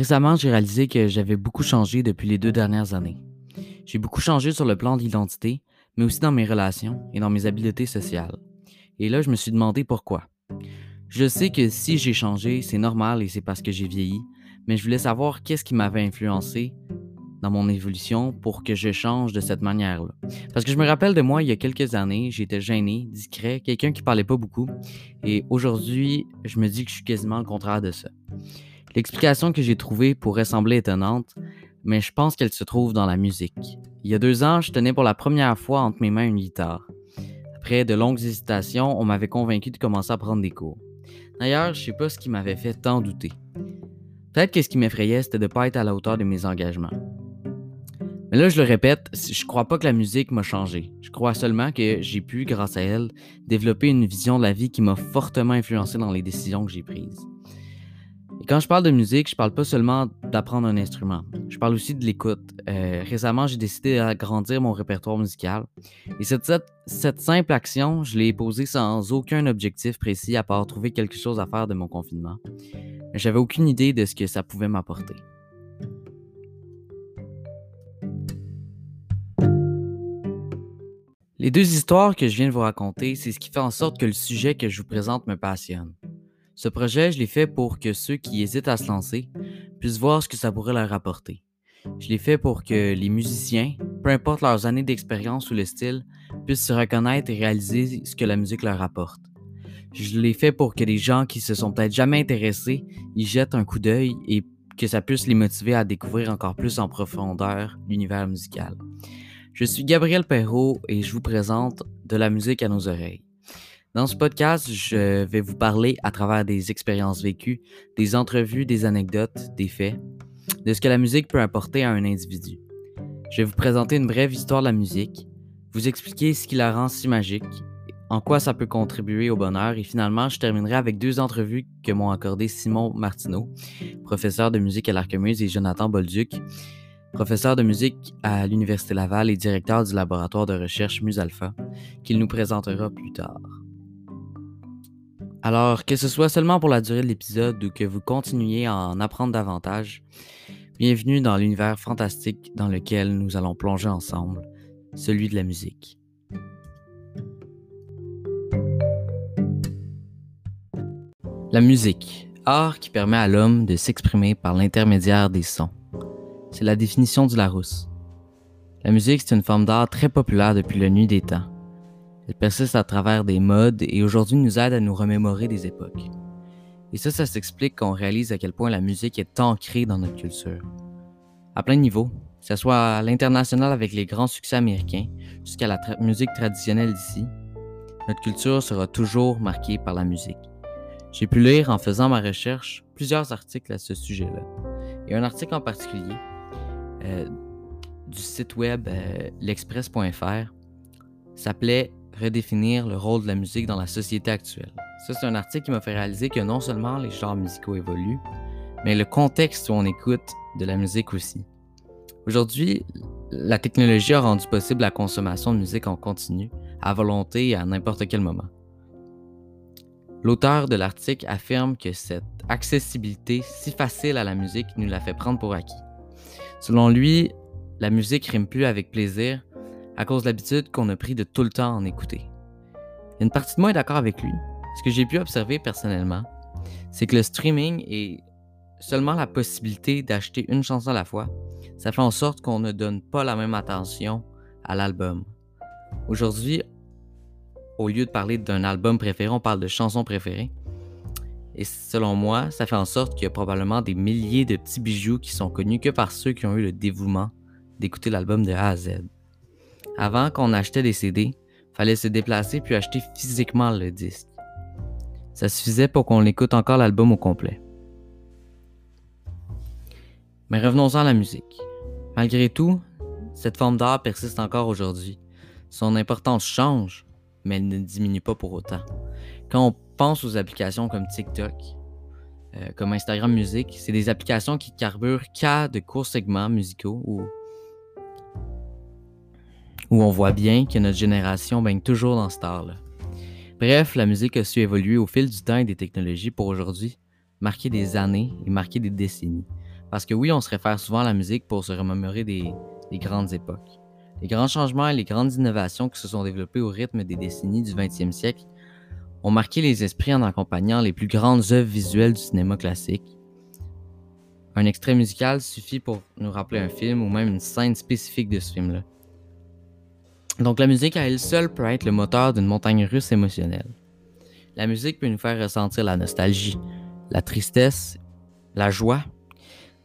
Récemment, j'ai réalisé que j'avais beaucoup changé depuis les deux dernières années. J'ai beaucoup changé sur le plan de l'identité, mais aussi dans mes relations et dans mes habiletés sociales. Et là, je me suis demandé pourquoi. Je sais que si j'ai changé, c'est normal et c'est parce que j'ai vieilli, mais je voulais savoir qu'est-ce qui m'avait influencé dans mon évolution pour que je change de cette manière-là. Parce que je me rappelle de moi il y a quelques années, j'étais gêné, discret, quelqu'un qui parlait pas beaucoup, et aujourd'hui, je me dis que je suis quasiment le contraire de ça. L'explication que j'ai trouvée pourrait sembler étonnante, mais je pense qu'elle se trouve dans la musique. Il y a deux ans, je tenais pour la première fois entre mes mains une guitare. Après de longues hésitations, on m'avait convaincu de commencer à prendre des cours. D'ailleurs, je sais pas ce qui m'avait fait tant douter. Peut-être que ce qui m'effrayait, c'était de ne pas être à la hauteur de mes engagements. Mais là, je le répète, je crois pas que la musique m'a changé. Je crois seulement que j'ai pu, grâce à elle, développer une vision de la vie qui m'a fortement influencé dans les décisions que j'ai prises. Quand je parle de musique, je parle pas seulement d'apprendre un instrument. Je parle aussi de l'écoute. Euh, récemment, j'ai décidé d'agrandir mon répertoire musical. Et cette, cette, simple action, je l'ai posée sans aucun objectif précis à part trouver quelque chose à faire de mon confinement. J'avais aucune idée de ce que ça pouvait m'apporter. Les deux histoires que je viens de vous raconter, c'est ce qui fait en sorte que le sujet que je vous présente me passionne. Ce projet, je l'ai fait pour que ceux qui hésitent à se lancer puissent voir ce que ça pourrait leur apporter. Je l'ai fait pour que les musiciens, peu importe leurs années d'expérience ou le style, puissent se reconnaître et réaliser ce que la musique leur apporte. Je l'ai fait pour que les gens qui se sont peut-être jamais intéressés y jettent un coup d'œil et que ça puisse les motiver à découvrir encore plus en profondeur l'univers musical. Je suis Gabriel Perrault et je vous présente de la musique à nos oreilles. Dans ce podcast, je vais vous parler à travers des expériences vécues, des entrevues, des anecdotes, des faits, de ce que la musique peut apporter à un individu. Je vais vous présenter une brève histoire de la musique, vous expliquer ce qui la rend si magique, en quoi ça peut contribuer au bonheur et finalement, je terminerai avec deux entrevues que m'ont accordé Simon Martineau, professeur de musique à l'Archemuse, et Jonathan Bolduc, professeur de musique à l'Université Laval et directeur du laboratoire de recherche Musalpha, qu'il nous présentera plus tard. Alors, que ce soit seulement pour la durée de l'épisode ou que vous continuiez à en apprendre davantage, bienvenue dans l'univers fantastique dans lequel nous allons plonger ensemble, celui de la musique. La musique, art qui permet à l'homme de s'exprimer par l'intermédiaire des sons. C'est la définition du Larousse. La musique, c'est une forme d'art très populaire depuis la nuit des temps. Elle persiste à travers des modes et aujourd'hui nous aide à nous remémorer des époques. Et ça, ça s'explique qu'on réalise à quel point la musique est ancrée dans notre culture. À plein de niveaux, que ce soit à l'international avec les grands succès américains jusqu'à la musique traditionnelle d'ici, notre culture sera toujours marquée par la musique. J'ai pu lire en faisant ma recherche plusieurs articles à ce sujet-là. Et un article en particulier euh, du site web euh, l'express.fr s'appelait redéfinir le rôle de la musique dans la société actuelle. Ça, c'est un article qui m'a fait réaliser que non seulement les genres musicaux évoluent, mais le contexte où on écoute de la musique aussi. Aujourd'hui, la technologie a rendu possible la consommation de musique en continu, à volonté et à n'importe quel moment. L'auteur de l'article affirme que cette accessibilité si facile à la musique nous la fait prendre pour acquis. Selon lui, la musique rime plus avec plaisir, à cause de l'habitude qu'on a pris de tout le temps en écouter. Une partie de moi est d'accord avec lui. Ce que j'ai pu observer personnellement, c'est que le streaming et seulement la possibilité d'acheter une chanson à la fois, ça fait en sorte qu'on ne donne pas la même attention à l'album. Aujourd'hui, au lieu de parler d'un album préféré, on parle de chansons préférées. Et selon moi, ça fait en sorte qu'il y a probablement des milliers de petits bijoux qui sont connus que par ceux qui ont eu le dévouement d'écouter l'album de A à Z. Avant qu'on achetait des CD, fallait se déplacer puis acheter physiquement le disque. Ça suffisait pour qu'on écoute encore l'album au complet. Mais revenons-en à la musique. Malgré tout, cette forme d'art persiste encore aujourd'hui. Son importance change, mais elle ne diminue pas pour autant. Quand on pense aux applications comme TikTok, euh, comme Instagram Music, c'est des applications qui carburent qu'à de courts segments musicaux ou où on voit bien que notre génération baigne toujours dans ce art-là. Bref, la musique a su évoluer au fil du temps et des technologies pour aujourd'hui marquer des années et marquer des décennies. Parce que oui, on se réfère souvent à la musique pour se remémorer des, des grandes époques. Les grands changements et les grandes innovations qui se sont développées au rythme des décennies du 20e siècle ont marqué les esprits en accompagnant les plus grandes œuvres visuelles du cinéma classique. Un extrait musical suffit pour nous rappeler un film ou même une scène spécifique de ce film-là. Donc la musique à elle seule peut être le moteur d'une montagne russe émotionnelle. La musique peut nous faire ressentir la nostalgie, la tristesse, la joie.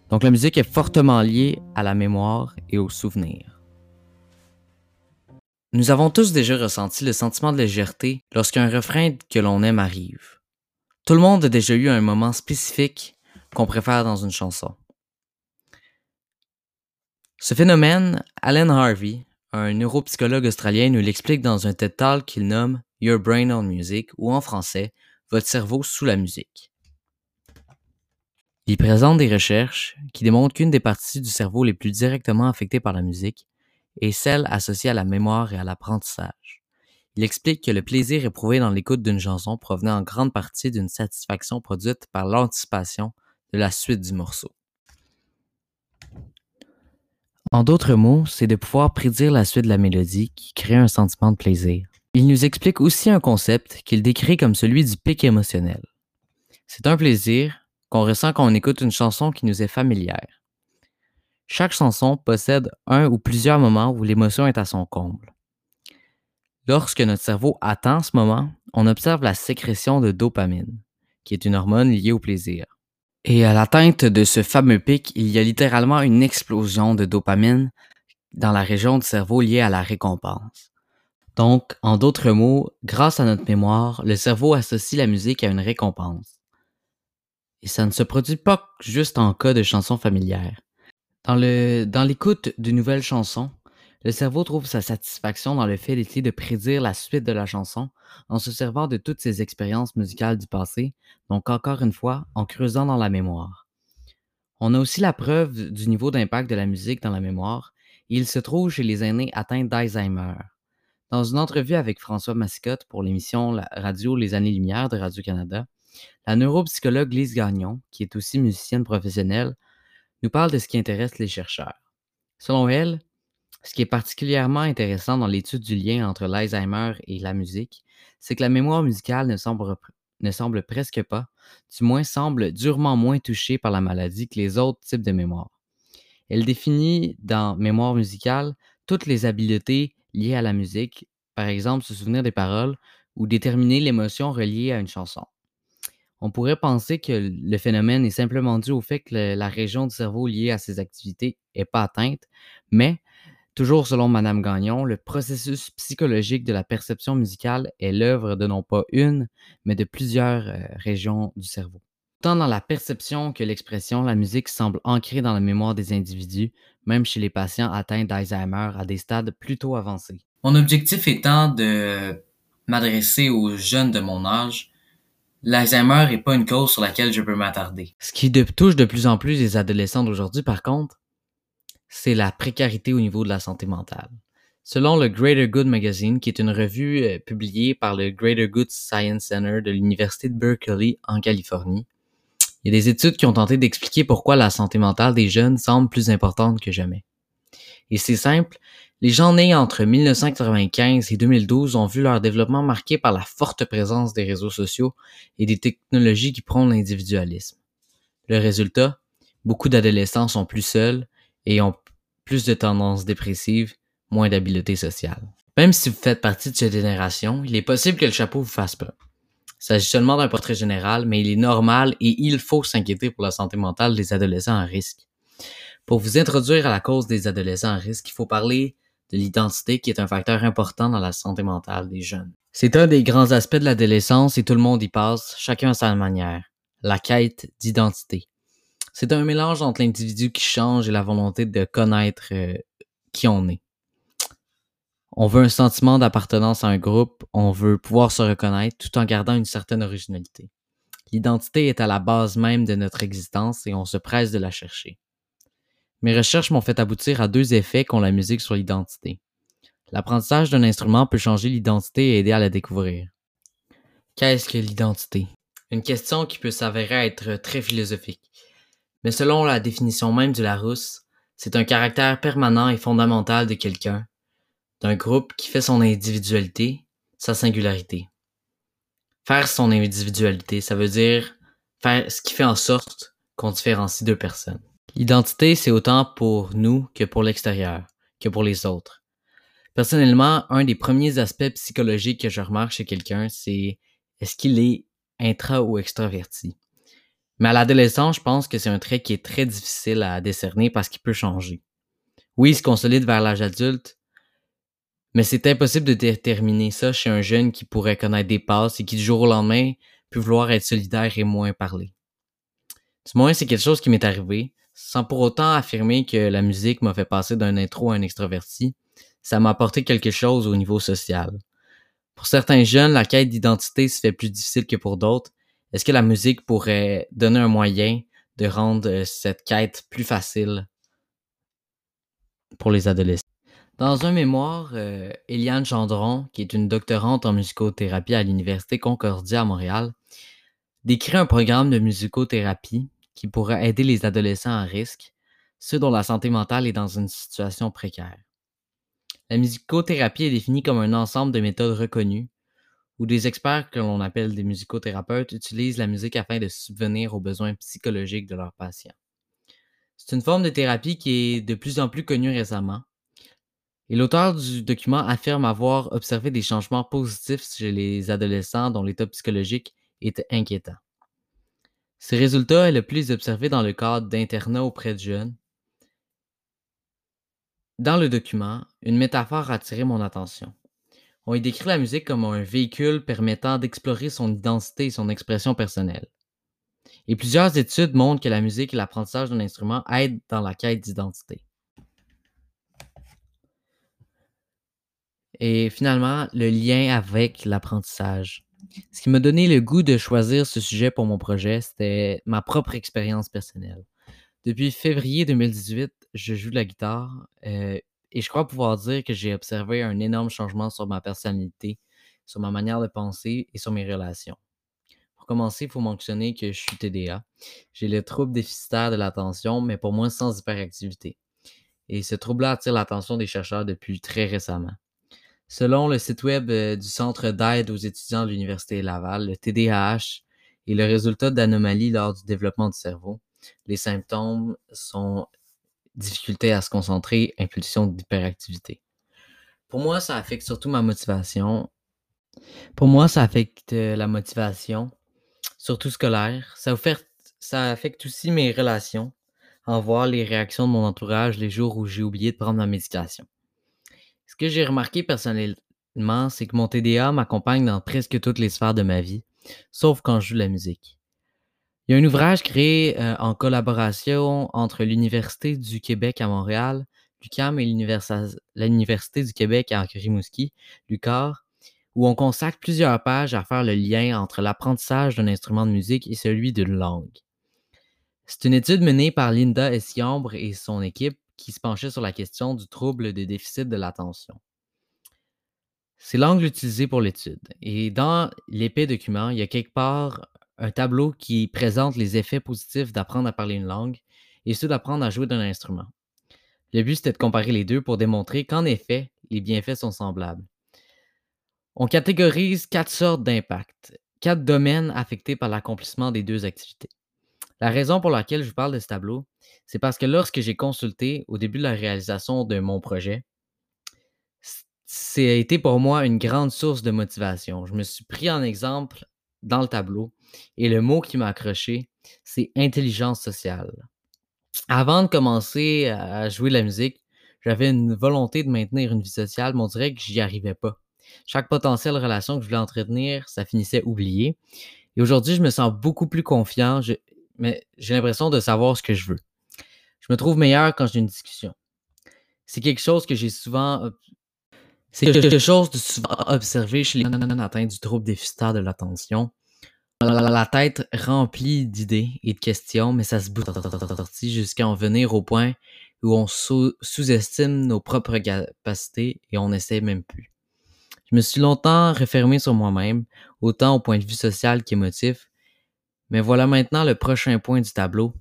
Donc la musique est fortement liée à la mémoire et aux souvenirs. Nous avons tous déjà ressenti le sentiment de légèreté lorsqu'un refrain que l'on aime arrive. Tout le monde a déjà eu un moment spécifique qu'on préfère dans une chanson. Ce phénomène, Alan Harvey, un neuropsychologue australien, nous l'explique dans un TED Talk qu'il nomme Your Brain on Music ou en français Votre cerveau sous la musique. Il présente des recherches qui démontrent qu'une des parties du cerveau les plus directement affectées par la musique est celle associée à la mémoire et à l'apprentissage. Il explique que le plaisir éprouvé dans l'écoute d'une chanson provenait en grande partie d'une satisfaction produite par l'anticipation de la suite du morceau. En d'autres mots, c'est de pouvoir prédire la suite de la mélodie qui crée un sentiment de plaisir. Il nous explique aussi un concept qu'il décrit comme celui du pic émotionnel. C'est un plaisir qu'on ressent quand on écoute une chanson qui nous est familière. Chaque chanson possède un ou plusieurs moments où l'émotion est à son comble. Lorsque notre cerveau attend ce moment, on observe la sécrétion de dopamine, qui est une hormone liée au plaisir. Et à l'atteinte de ce fameux pic, il y a littéralement une explosion de dopamine dans la région du cerveau liée à la récompense. Donc, en d'autres mots, grâce à notre mémoire, le cerveau associe la musique à une récompense. Et ça ne se produit pas juste en cas de chansons familières. Dans, le, dans l'écoute d'une nouvelle chanson, le cerveau trouve sa satisfaction dans le fait d'essayer de prédire la suite de la chanson en se servant de toutes ses expériences musicales du passé, donc encore une fois, en creusant dans la mémoire. On a aussi la preuve du niveau d'impact de la musique dans la mémoire, et il se trouve chez les aînés atteints d'Alzheimer. Dans une entrevue avec François Massicotte pour l'émission Radio Les Années-Lumière de Radio-Canada, la neuropsychologue Lise Gagnon, qui est aussi musicienne professionnelle, nous parle de ce qui intéresse les chercheurs. Selon elle, ce qui est particulièrement intéressant dans l'étude du lien entre l'Alzheimer et la musique, c'est que la mémoire musicale ne semble, presque pas, du moins semble durement moins touchée par la maladie que les autres types de mémoire. Elle définit dans mémoire musicale toutes les habiletés liées à la musique, par exemple se souvenir des paroles ou déterminer l'émotion reliée à une chanson. On pourrait penser que le phénomène est simplement dû au fait que la région du cerveau liée à ces activités n'est pas atteinte, mais, toujours selon Madame Gagnon, le processus psychologique de la perception musicale est l'œuvre de non pas une, mais de plusieurs euh, régions du cerveau. Tant dans la perception que l'expression, la musique semble ancrée dans la mémoire des individus, même chez les patients atteints d'Alzheimer à des stades plutôt avancés. Mon objectif étant de m'adresser aux jeunes de mon âge, L'Alzheimer n'est pas une cause sur laquelle je peux m'attarder. Ce qui touche de plus en plus les adolescents d'aujourd'hui, par contre, c'est la précarité au niveau de la santé mentale. Selon le Greater Good Magazine, qui est une revue euh, publiée par le Greater Good Science Center de l'Université de Berkeley en Californie, il y a des études qui ont tenté d'expliquer pourquoi la santé mentale des jeunes semble plus importante que jamais. Et c'est simple, les gens nés entre 1995 et 2012 ont vu leur développement marqué par la forte présence des réseaux sociaux et des technologies qui prônent l'individualisme. Le résultat, beaucoup d'adolescents sont plus seuls et ont plus de tendances dépressives, moins d'habileté sociale. Même si vous faites partie de cette génération, il est possible que le chapeau vous fasse peur. Il s'agit seulement d'un portrait général, mais il est normal et il faut s'inquiéter pour la santé mentale des adolescents à risque. Pour vous introduire à la cause des adolescents à risque, il faut parler de l'identité qui est un facteur important dans la santé mentale des jeunes. C'est un des grands aspects de l'adolescence et tout le monde y passe, chacun à sa manière. La quête d'identité. C'est un mélange entre l'individu qui change et la volonté de connaître euh, qui on est. On veut un sentiment d'appartenance à un groupe, on veut pouvoir se reconnaître tout en gardant une certaine originalité. L'identité est à la base même de notre existence et on se presse de la chercher. Mes recherches m'ont fait aboutir à deux effets qu'ont la musique sur l'identité. L'apprentissage d'un instrument peut changer l'identité et aider à la découvrir. Qu'est-ce que l'identité? Une question qui peut s'avérer être très philosophique. Mais selon la définition même du Larousse, c'est un caractère permanent et fondamental de quelqu'un, d'un groupe qui fait son individualité, sa singularité. Faire son individualité, ça veut dire faire ce qui fait en sorte qu'on différencie deux personnes. L'identité, c'est autant pour nous que pour l'extérieur, que pour les autres. Personnellement, un des premiers aspects psychologiques que je remarque chez quelqu'un, c'est est-ce qu'il est intra ou extraverti? Mais à l'adolescence, je pense que c'est un trait qui est très difficile à décerner parce qu'il peut changer. Oui, il se consolide vers l'âge adulte, mais c'est impossible de déterminer ça chez un jeune qui pourrait connaître des passes et qui du jour au lendemain peut vouloir être solidaire et moins parler. Du moins, c'est quelque chose qui m'est arrivé, sans pour autant affirmer que la musique m'a fait passer d'un intro à un extraverti, ça m'a apporté quelque chose au niveau social. Pour certains jeunes, la quête d'identité se fait plus difficile que pour d'autres, est-ce que la musique pourrait donner un moyen de rendre euh, cette quête plus facile pour les adolescents? Dans un mémoire, euh, Eliane Gendron, qui est une doctorante en musicothérapie à l'Université Concordia à Montréal, décrit un programme de musicothérapie qui pourrait aider les adolescents à risque, ceux dont la santé mentale est dans une situation précaire. La musicothérapie est définie comme un ensemble de méthodes reconnues où des experts que l'on appelle des musicothérapeutes utilisent la musique afin de subvenir aux besoins psychologiques de leurs patients. C'est une forme de thérapie qui est de plus en plus connue récemment. Et l'auteur du document affirme avoir observé des changements positifs chez les adolescents dont l'état psychologique était inquiétant. Ces résultats est le plus observé dans le cadre d'internats auprès de jeunes. Dans le document, une métaphore a attiré mon attention. On y décrit la musique comme un véhicule permettant d'explorer son identité et son expression personnelle. Et plusieurs études montrent que la musique et l'apprentissage d'un instrument aident dans la quête d'identité. Et finalement, le lien avec l'apprentissage. Ce qui m'a donné le goût de choisir ce sujet pour mon projet, c'était ma propre expérience personnelle. Depuis février 2018, je joue de la guitare euh, et je crois pouvoir dire que j'ai observé un énorme changement sur ma personnalité, sur ma manière de penser et sur mes relations. Pour commencer, il faut mentionner que je suis TDA. J'ai le trouble déficitaire de l'attention, mais pour moi sans hyperactivité. Et ce trouble-là attire l'attention des chercheurs depuis très récemment. Selon le site web euh, du Centre d'aide aux étudiants de l'Université Laval, le TDAH est le résultat d'anomalies lors du développement du cerveau. Les symptômes sont difficulté à se concentrer, impulsion d'hyperactivité. Pour moi, ça affecte surtout ma motivation. Pour moi, ça affecte euh, la motivation, surtout scolaire. Ça, ça affecte aussi mes relations, en voir les réactions de mon entourage les jours où j'ai oublié de prendre ma médication. Ce que j'ai remarqué personnellement, c'est que mon TDA m'accompagne dans presque toutes les sphères de ma vie, sauf quand je joue de la musique. Il y a un ouvrage créé euh, en collaboration entre l'Université du Québec à Montréal, l'UQAM et l'Université du Québec à Rimouski, l'UQAR, où on consacre plusieurs pages à faire le lien entre l'apprentissage d'un instrument de musique et celui d'une langue. C'est une étude menée par Linda Essiambre et son équipe qui se penchait sur la question du trouble de déficit de l'attention. C'est l'angle utilisé pour l'étude. Et dans l'épais document, il y a quelque part un tableau qui présente les effets positifs d'apprendre à parler une langue et ceux d'apprendre à jouer d'un instrument. Le but, c'était de comparer les deux pour démontrer qu'en effet, les bienfaits sont semblables. On catégorise quatre sortes d'impacts, quatre domaines affectés par l'accomplissement des deux activités. La raison pour laquelle je vous parle de ce tableau, c'est parce que lorsque j'ai consulté au début de la réalisation de mon projet, c'est été pour moi une grande source de motivation. Je me suis pris en exemple dans le tableau. Et le mot qui m'a accroché, c'est intelligence sociale. Avant de commencer à jouer de la musique, j'avais une volonté de maintenir une vie sociale, mais on dirait que j'y arrivais pas. Chaque potentielle relation que je voulais entretenir, ça finissait oublié. Et aujourd'hui, je me sens beaucoup plus confiant, mais j'ai l'impression de savoir ce que je veux. Je me trouve meilleur quand j'ai une discussion. C'est quelque chose que j'ai souvent c'est quelque chose de souvent observé chez les personnes atteintes du trouble déficitaire de l'attention. La tête remplie d'idées et de questions, mais ça se bouge jusqu'à en venir au point où on sous-estime nos propres capacités et on n'essaie même plus. Je me suis longtemps refermé sur moi-même, autant au point de vue social qu'émotif, mais voilà maintenant le prochain point du tableau,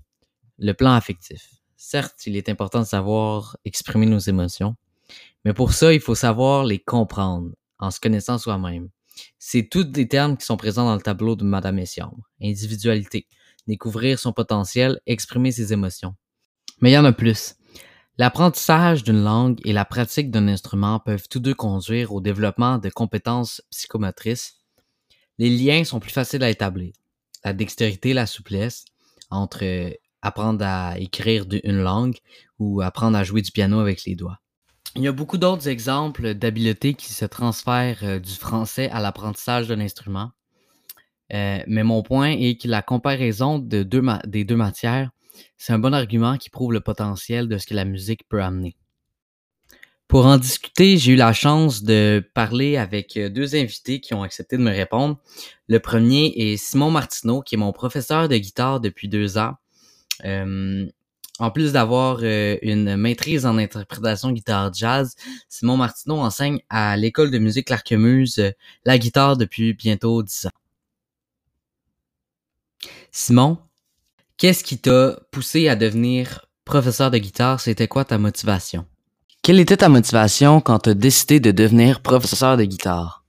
le plan affectif. Certes, il est important de savoir exprimer nos émotions, mais pour ça, il faut savoir les comprendre en se connaissant soi-même. C'est tous des termes qui sont présents dans le tableau de Madame Essiambre. Individualité, découvrir son potentiel, exprimer ses émotions. Mais il y en a plus. L'apprentissage d'une langue et la pratique d'un instrument peuvent tous deux conduire au développement de compétences psychomotrices. Les liens sont plus faciles à établir. La dextérité, la souplesse entre apprendre à écrire une langue ou apprendre à jouer du piano avec les doigts. Il y a beaucoup d'autres exemples d'habiletés qui se transfèrent euh, du français à l'apprentissage d'un instrument. Euh, mais mon point est que la comparaison de des deux matières c'est un bon argument qui prouve le potentiel de ce que la musique peut amener. Pour en discuter, j'ai eu la chance de parler avec euh, deux invités qui ont accepté de me répondre. Le premier est Simon Martineau, qui est mon professeur de guitare depuis deux ans. En plus d'avoir euh, une maîtrise en interprétation guitare jazz, Simon Martineau enseigne à l'école de musique L'Arquemuse la guitare depuis bientôt dix ans. Simon, Qu'est-ce qui t'a poussé à devenir professeur de guitare? C'était quoi ta motivation? Quelle était ta motivation quand tu as décidé de devenir professeur de guitare?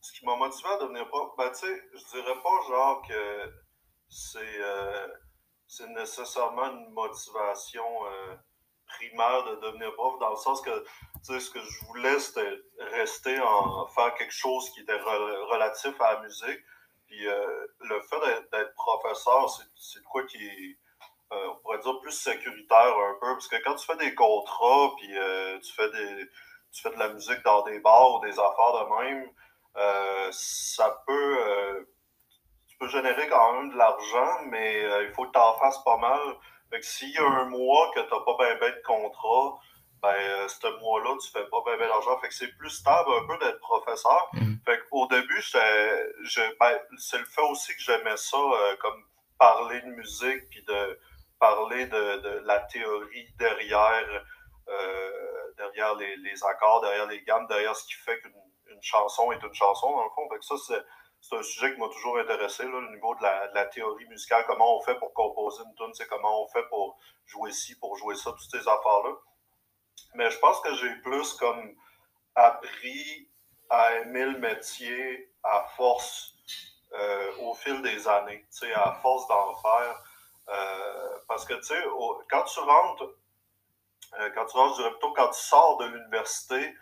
Ce qui m'a motivé à devenir prof, ben tu sais, je dirais pas genre que c'est euh, nécessairement une motivation euh, primaire de devenir prof, dans le sens que ce que je voulais, c'était rester en faire quelque chose qui était relatif à la musique. Puis euh, le fait d'être professeur, c'est quoi qui est, euh, on pourrait dire, plus sécuritaire un peu. Parce que quand tu fais des contrats, puis tu, fais des, tu fais de la musique dans des bars ou des affaires de même, ça peut. Peux générer quand même de l'argent, mais il faut que tu en fasses pas mal. Fait que s'il y a un mois que tu n'as pas bien ben de contrat, ben, euh, ce mois-là, tu fais pas bien ben d'argent. Fait que c'est plus stable un peu d'être professeur. Mm. Fait qu'au début, ben, c'est le fait aussi que j'aimais ça, euh, comme parler de musique, puis de parler de, de la théorie derrière, euh, derrière les, les, accords, derrière les gammes, derrière ce qui fait qu'une une chanson est une chanson, dans le fond. Fait que ça, c'est, un sujet qui m'a toujours intéressé, là, le niveau de la, théorie musicale, comment on fait pour composer une tune, c'est comment on fait pour jouer ci, pour jouer ça, toutes ces affaires-là. Mais je pense que j'ai plus comme appris à aimer le métier à force euh, au fil des années, à force d'en faire. Euh, parce que, tu quand tu rentres, euh, quand tu rentres, je dirais plutôt quand tu sors de l'université,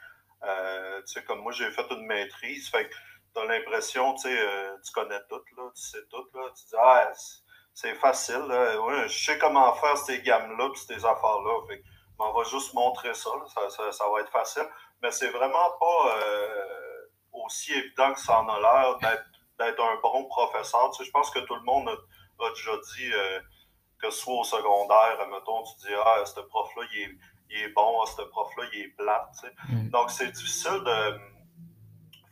comme moi, j'ai fait une maîtrise, fait tu as l'impression, tu sais, tu connais tout, là, tu sais tout, là, tu dis, ah, c'est facile, là, je sais comment faire ces gammes-là, puis ces affaires-là, fait on va juste montrer ça, ça, va être facile. Mais c'est vraiment pas euh, aussi évident que ça en a l'air d'être un bon professeur. Tu sais, je pense que tout le monde a, déjà dit euh, que soit au secondaire, mettons, tu dis Ah, ce prof-là, il est, bon, ah, ce prof-là, il est plat. Mm. Donc, c'est difficile de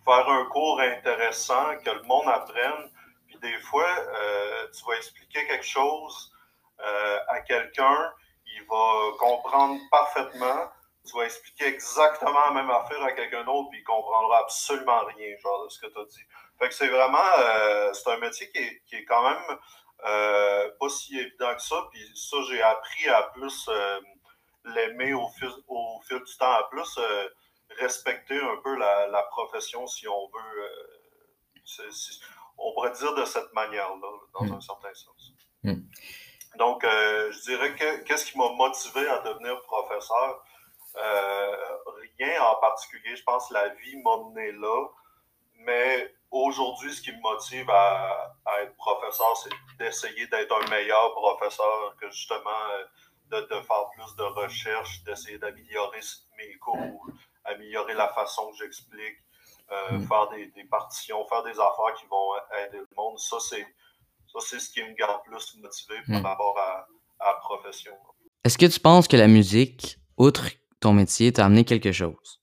faire un cours intéressant, que le monde apprenne. Puis des fois, euh, tu vas expliquer quelque chose à quelqu'un il va comprendre parfaitement. Tu vas expliquer exactement la même affaire à quelqu'un d'autre, puis il comprendra absolument rien, genre, de ce que tu as dit. Fait que c'est vraiment, euh, c'est un métier qui est, qui est quand même euh, pas si évident que ça. Puis ça, j'ai appris à plus euh, l'aimer au fil, au fil du temps, à plus respecter un peu la, la, profession, si on veut. on pourrait dire de cette manière-là, dans hmm. un certain sens. Hmm. Donc, euh, je dirais que qu'est-ce qui m'a motivé à devenir professeur? Euh, rien en particulier. Je pense que la vie m'a mené là. Mais aujourd'hui, ce qui me motive à, être professeur, c'est d'essayer d'être un meilleur professeur, que justement euh, de, faire plus de recherches, d'essayer d'améliorer mes cours, améliorer la façon que j'explique, mm. faire des, des, partitions, faire des affaires qui vont aider le monde. Ça, c'est c'est ce qui me garde plus motivé par hmm. rapport à, la profession. Est-ce que tu penses que la musique, outre ton métier, t'a amené quelque chose?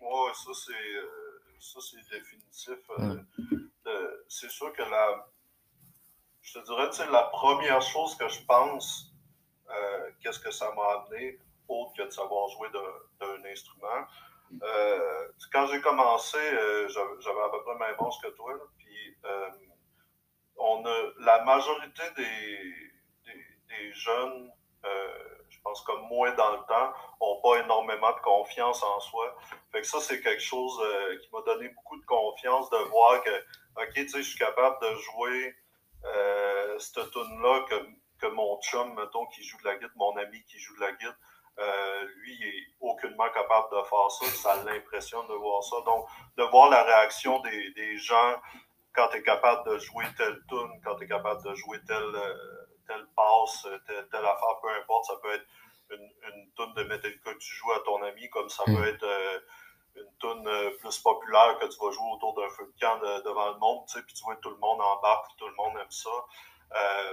Oui, ça c'est euh, définitif. Euh, c'est sûr que la. Je te dirais, c'est la première chose que je pense, euh, qu'est-ce que ça m'a amené, autre que de savoir jouer d'un instrument. Quand j'ai commencé, j'avais à peu près le même âge que toi, puis on a la majorité des, des jeunes, je pense comme moi dans le temps, n'ont pas énormément de confiance en soi. Fait que ça, c'est quelque chose qui m'a donné beaucoup de confiance de voir que, OK, tu sais, je suis capable de jouer cette tune-là que, que mon chum, mettons, qui joue de la guitare, mon ami qui joue de la guitare, euh, lui, il est aucunement capable de faire ça. Ça l'impressionne de voir ça. Donc, de voir la réaction des, des gens quand tu es capable de jouer telle tune, quand tu es capable de jouer telle, euh, telle passe, telle, telle, affaire, peu importe, ça peut être une, une tune de Metallica que tu joues à ton ami, comme ça peut mm. être euh, une tune plus populaire que tu vas jouer autour d'un feu de camp devant le monde, tu sais, puis tu vois tout le monde embarque, puis tout le monde aime ça.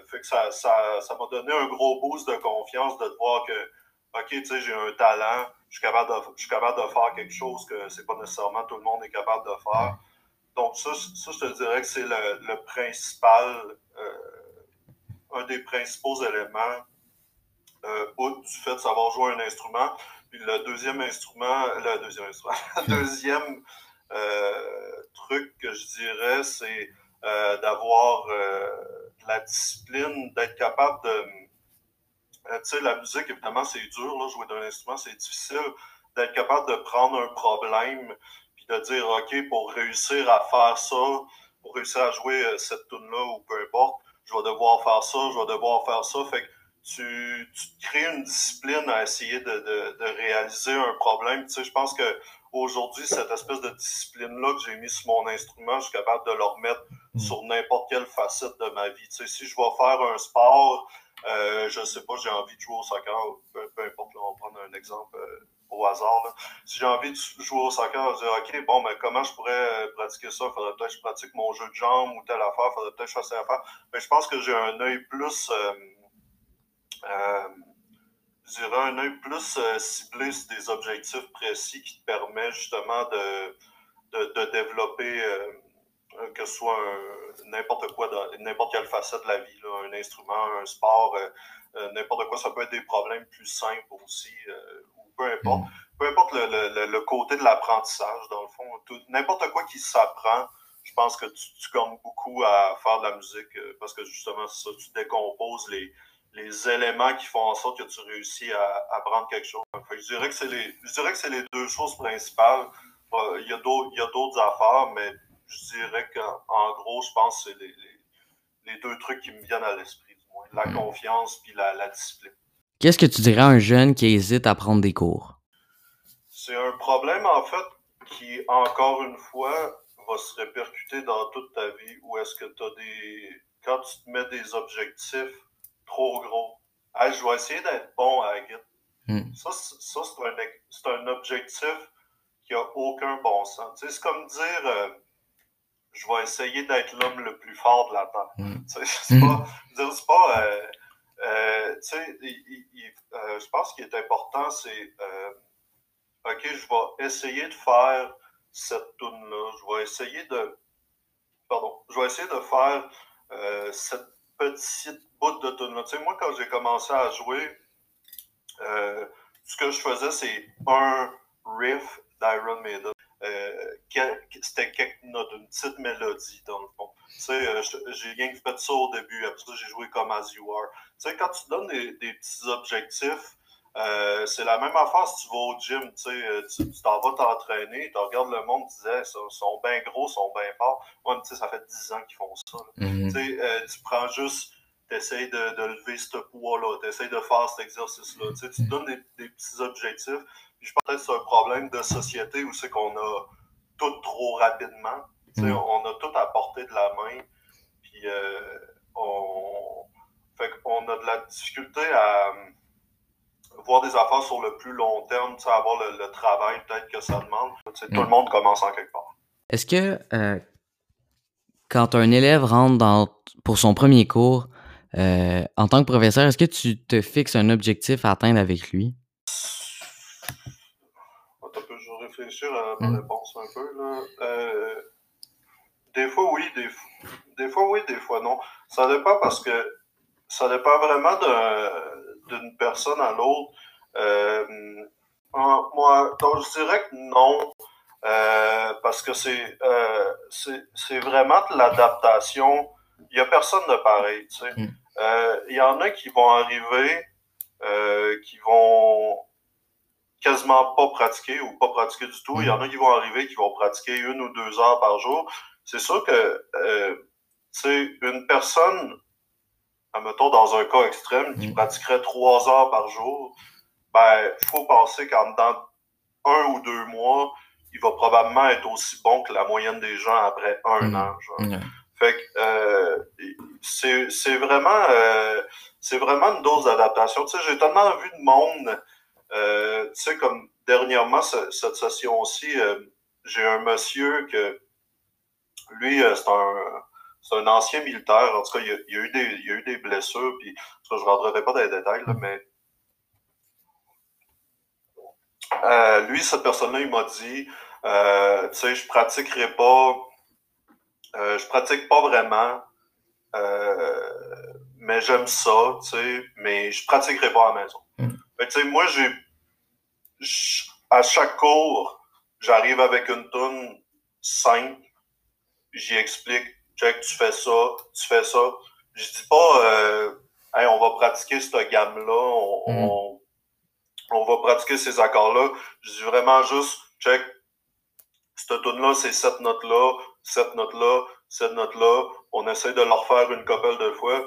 fait que ça, ça, ça m'a donné un gros boost de confiance de te voir que OK, tu sais, j'ai un talent, je suis, capable de, je suis capable de faire quelque chose que c'est pas nécessairement tout le monde est capable de faire. Donc, ça, ça je te dirais que c'est le, le, principal, euh, un des principaux éléments euh, du fait de savoir jouer un instrument. Puis le deuxième instrument, le deuxième instrument, le deuxième euh, truc que je dirais, c'est d'avoir euh, la discipline, d'être capable de euh, tu sais, la musique, évidemment, c'est dur, là, jouer d'un instrument, c'est difficile d'être capable de prendre un problème puis de dire, OK, pour réussir à faire ça, pour réussir à jouer euh, cette tune-là ou peu importe, je vais devoir faire ça, je vais devoir faire ça. Fait que tu, tu crées une discipline à essayer de, de, de réaliser un problème. Tu sais, je pense que aujourd'hui, cette espèce de discipline-là que j'ai mis sur mon instrument, je suis capable de le remettre mm. sur n'importe quelle facette de ma vie. Tu sais, si je vais faire un sport, euh, je sais pas, j'ai envie de jouer au soccer, peu, importe, on va prendre un exemple euh, au hasard. Si j'ai envie de jouer au soccer, je vais dire, OK, bon, mais comment je pourrais euh, pratiquer ça? Faudrait peut-être que je pratique mon jeu de jambes ou telle affaire, faudrait peut-être que je fasse telle affaire. Mais je pense que j'ai un œil plus, euh, je dirais un œil plus ciblé sur des objectifs précis qui te permet justement de, de, de développer euh, que ce soit n'importe quoi, n'importe quelle facette de la vie, un instrument, un sport, euh, euh, n'importe quoi. Ça peut être des problèmes plus simples aussi, ou peu importe. Mm. Peu importe le, le, côté de l'apprentissage, dans le fond. N'importe quoi qui s'apprend, je pense que tu, tu gagnes beaucoup à faire de la musique parce que justement, ça, tu décomposes les, les éléments qui font en sorte que tu réussis à apprendre quelque chose. je dirais que c'est les, je dirais que c'est les deux choses principales. Il y a d'autres affaires, mais je dirais qu'en gros, je pense que c'est les, les, deux trucs qui me viennent à l'esprit, du moins. La hmm. confiance puis la, la discipline. Qu'est-ce que tu dirais à un jeune qui hésite à prendre des cours? C'est un problème, en fait, qui, encore une fois, va se répercuter dans toute ta vie. Ou est-ce que tu as des. Quand tu te mets des objectifs trop gros, je vais essayer d'être bon à la. Hmm. Ça, ça c'est un, un, objectif qui a aucun bon sens. c'est comme dire. Euh, je vais essayer d'être l'homme le plus fort de la Terre. Mm. C'est pas, c'est pas euh, euh, tu sais, euh, je pense qu'il est important, c'est, OK, je vais essayer de faire cette tune-là. Je vais essayer de, pardon, je vais essayer de faire cette petite bout de tune-là. Moi, quand j'ai commencé à jouer, ce que je faisais, c'est un riff d'Iron Maiden. Euh, c'était quelques notes, une petite mélodie dans le fond. Tu sais, euh, j'ai bien fait ça au début, après ça j'ai joué comme As You Are. Tu sais, quand tu donnes des, des petits objectifs, euh, c'est la même affaire si tu vas au gym, tu sais, tu t'en vas t'entraîner, tu regardes le monde, tu disais, ils sont bien gros, ils sont bien forts. Moi, tu sais, ça fait 10 ans qu'ils font ça. Mm-hmm. Tu sais, tu prends juste, tu essaies de, de, lever ce poids-là, tu essaies de faire cet exercice-là. Tu sais, tu te donnes des, des petits objectifs je pense que c'est un problème de société où c'est qu'on a tout trop rapidement. Mm. On a tout à portée de la main. Puis euh, on, fait qu'on a de la difficulté à euh, voir des affaires sur le plus long terme, avoir le, travail peut-être que ça demande. Tout le mm. monde commence en quelque part. Est-ce que euh, quand un élève rentre dans, pour son premier cours, en tant que professeur, est-ce que tu te fixes un objectif à atteindre avec lui? Réfléchir à ma réponse un peu. Là. Euh, des fois, oui, des, des fois, oui, des fois, non. Ça dépend parce que ça dépend vraiment d'une personne à l'autre. Euh, moi, donc, je dirais que non, euh, parce que c'est c'est vraiment de l'adaptation il n'y a personne de pareil. Tu sais. Mm. Il y en a qui vont arriver, qui vont quasiment pas pratiquer ou pas pratiquer du tout. Il y en a qui vont arriver, qui vont pratiquer une ou deux heures par jour. C'est sûr que euh, une personne, admettons dans un cas extrême, qui Mm. pratiquerait trois heures par jour, ben, faut penser qu'en dans un ou deux mois, il va probablement être aussi bon que la moyenne des gens après un Mm. an. genre. Fait que euh, c'est c'est vraiment euh, c'est vraiment une dose d'adaptation. Tu sais, j'ai tellement vu de monde, tu sais, comme dernièrement, ce- cette session-ci, euh, j'ai un monsieur que lui, euh, c'est un un ancien militaire. En tout cas, il a, a eu des il a eu des blessures, puis je rentrerai pas dans les détails, là, mais euh, lui, cette personne-là, il m'a dit, euh, tu sais, je pratiquerai pas, euh, je pratique pas vraiment, euh, mais j'aime ça, tu sais, mais je pratiquerai pas à la maison. Que, tu sais, moi, j'ai, à chaque cours, j'arrive avec une tune simple, j'y explique, check, tu fais ça, tu fais ça. Je dis pas, euh, Hey, on va pratiquer cette gamme-là, on, Mm. on, on va pratiquer ces accords-là. Je dis vraiment juste, check, cette tune-là, c'est cette note-là, cette note-là, cette note-là. On essaie de leur faire une couple de fois,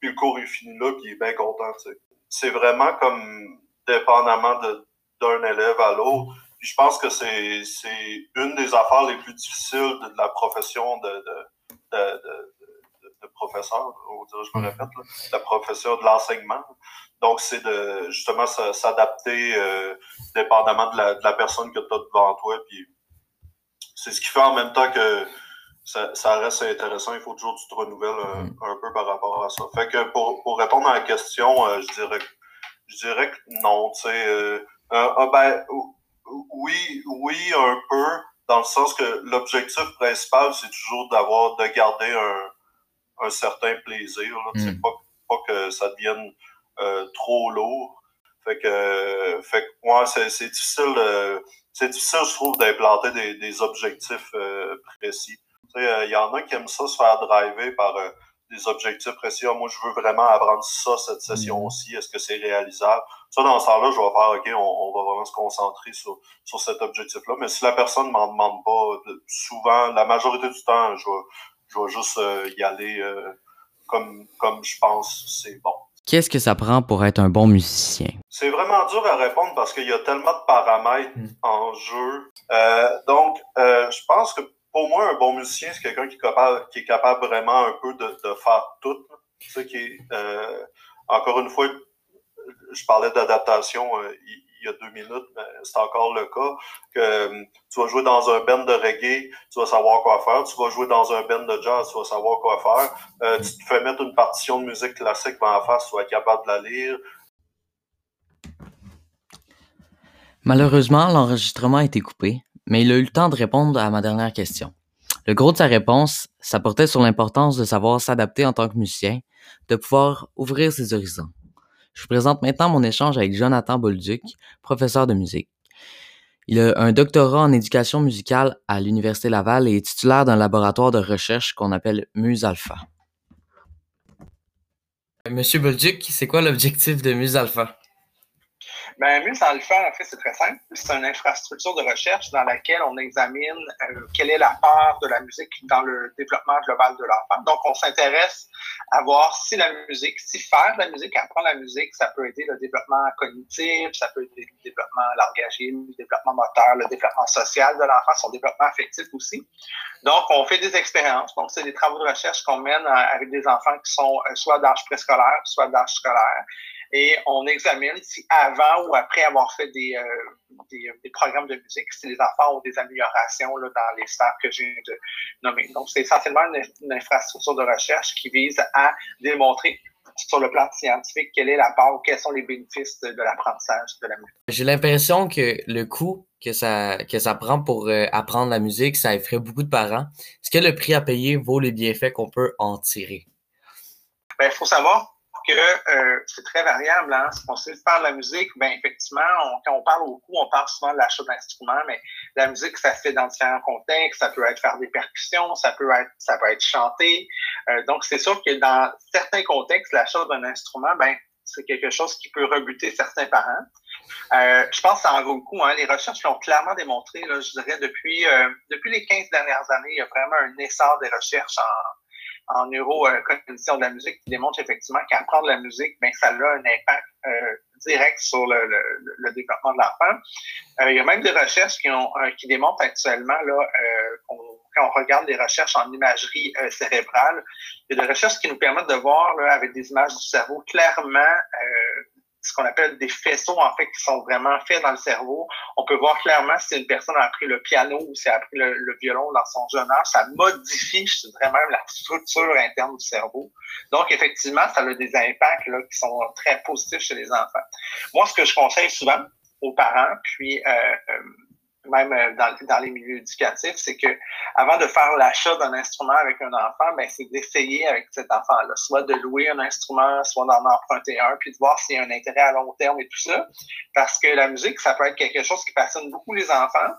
puis le cours est fini là, puis il est bien content, tu sais. C'est vraiment comme dépendamment de- d'un élève à l'autre. Puis je pense que c'est c'est une des affaires les plus difficiles de, de la profession de, de, de, de, de- de professeur, on dirait, je me répète, là, la profession de l'enseignement. Donc, c'est de justement s'adapter euh, dépendamment de la, de la personne que tu as devant toi. Puis c'est ce qui fait en même temps que ça, ça reste intéressant. Il faut toujours que tu te renouvelles un, Mm. un peu par rapport à ça. Fait que pour, pour répondre à la question, euh, je dirais que je dirais que non, tu sais. Euh, euh, ah ben, ou- oui, oui, un peu, dans le sens que l'objectif principal, c'est toujours d'avoir, de garder un, un certain plaisir. Là, tu sais, Mm. pas, pas que ça devienne euh, trop lourd. Fait que, fait que ouais, c'est, c'est difficile, euh, c'est difficile, je trouve, d'implanter des, des objectifs euh, précis. Sais, il y en a qui aiment ça se faire driver par euh, des objectifs précis. Ah, moi, je veux vraiment apprendre ça cette session-ci. Est-ce que c'est réalisable? Ça, dans ce temps-là, je vais faire, OK, on, on va vraiment se concentrer sur, sur cet objectif-là. Mais si la personne ne m'en demande pas, souvent, la majorité du temps, je vais, je vais juste euh, y aller euh, comme, comme je pense c'est bon. Qu'est-ce que ça prend pour être un bon musicien? C'est vraiment dur à répondre parce qu'il y a tellement de paramètres Mm. en jeu. Euh, donc, euh, je pense que pour moi, un bon musicien, c'est quelqu'un qui est capable, qui est capable vraiment un peu de, de faire tout. Tu qui est, euh, encore une fois, je parlais d'adaptation euh, il, il y a deux minutes, mais c'est encore le cas. Que euh, tu vas jouer dans un band de reggae, tu vas savoir quoi faire. Tu vas jouer dans un band de jazz, tu vas savoir quoi faire. Euh, tu te fais mettre une partition de musique classique dans la face, tu vas être capable de la lire. Malheureusement, l'enregistrement a été coupé, mais il a eu le temps de répondre à ma dernière question. Le gros de sa réponse, ça portait sur l'importance de savoir s'adapter en tant que musicien, de pouvoir ouvrir ses horizons. Je vous présente maintenant mon échange avec Jonathan Bolduc, professeur de musique. Il a un doctorat en éducation musicale à l'Université Laval et est titulaire d'un laboratoire de recherche qu'on appelle Muse Alpha. Monsieur Bolduc, c'est quoi l'objectif de Muse Alpha? Ben, Muse Alpha, en fait, c'est très simple. C'est une infrastructure de recherche dans laquelle on examine euh, quelle est la part de la musique dans le développement global de l'enfant. Donc, on s'intéresse à voir si la musique, si faire de la musique, apprendre la musique, ça peut aider le développement cognitif, ça peut aider le développement langagier, le développement moteur, le développement social de l'enfant, son développement affectif aussi. Donc, on fait des expériences. Donc, c'est des travaux de recherche qu'on mène euh, avec des enfants qui sont euh, soit d'âge préscolaire, soit d'âge scolaire et on examine si avant ou après avoir fait des, euh, des, des, programmes de musique, si les enfants ont des améliorations là, dans les sphères que j'ai de nommer. Donc, c'est essentiellement une, une, infrastructure de recherche qui vise à démontrer sur le plan scientifique quelle est la part ou quels sont les bénéfices de, de l'apprentissage de la musique. J'ai l'impression que le coût que ça, que ça prend pour euh, apprendre la musique, ça effraie beaucoup de parents. Est-ce que le prix à payer vaut les bienfaits qu'on peut en tirer? Il ben, faut savoir que euh, c'est très variable. Hein? Si on sait faire de la musique, ben effectivement, on, quand on parle au coût, on parle souvent de l'achat d'instruments, mais la musique, ça se fait dans différents contextes. Ça peut être faire des percussions, ça peut être, ça peut être chanter, Euh, donc, c'est sûr que dans certains contextes, l'achat d'un instrument, ben, c'est quelque chose qui peut rebuter certains parents. Euh, je pense que ça en vaut le coup. Hein. Les recherches l'ont clairement démontré, là, je dirais, depuis, euh, depuis les 15 dernières années, il y a vraiment un essor des recherches en, en neurocognition de la musique qui démontre effectivement qu'apprendre la musique, ben, ça a un impact euh, direct sur le, le, développement de l'enfant. Euh, il y a même des recherches qui, ont, euh, qui démontrent actuellement là, quand on regarde des recherches en imagerie euh, cérébrale, il y a des recherches qui nous permettent de voir là, avec des images du cerveau clairement euh, ce qu'on appelle des faisceaux en fait qui sont vraiment faits dans le cerveau. On peut voir clairement si une personne a appris le piano ou si elle a appris le, violon dans son jeune âge, ça modifie, je dirais même, la structure interne du cerveau. Donc effectivement, ça a des impacts là, qui sont très positifs chez les enfants. Moi, ce que je conseille souvent aux parents, puis euh, même euh, dans, dans, les milieux éducatifs, c'est que avant de faire l'achat d'un instrument avec un enfant, ben, c'est d'essayer avec cet enfant-là, soit de louer un instrument, soit d'en emprunter un, puis de voir s'il y a un intérêt à long terme et tout ça. Parce que la musique, ça peut être quelque chose qui passionne beaucoup les enfants,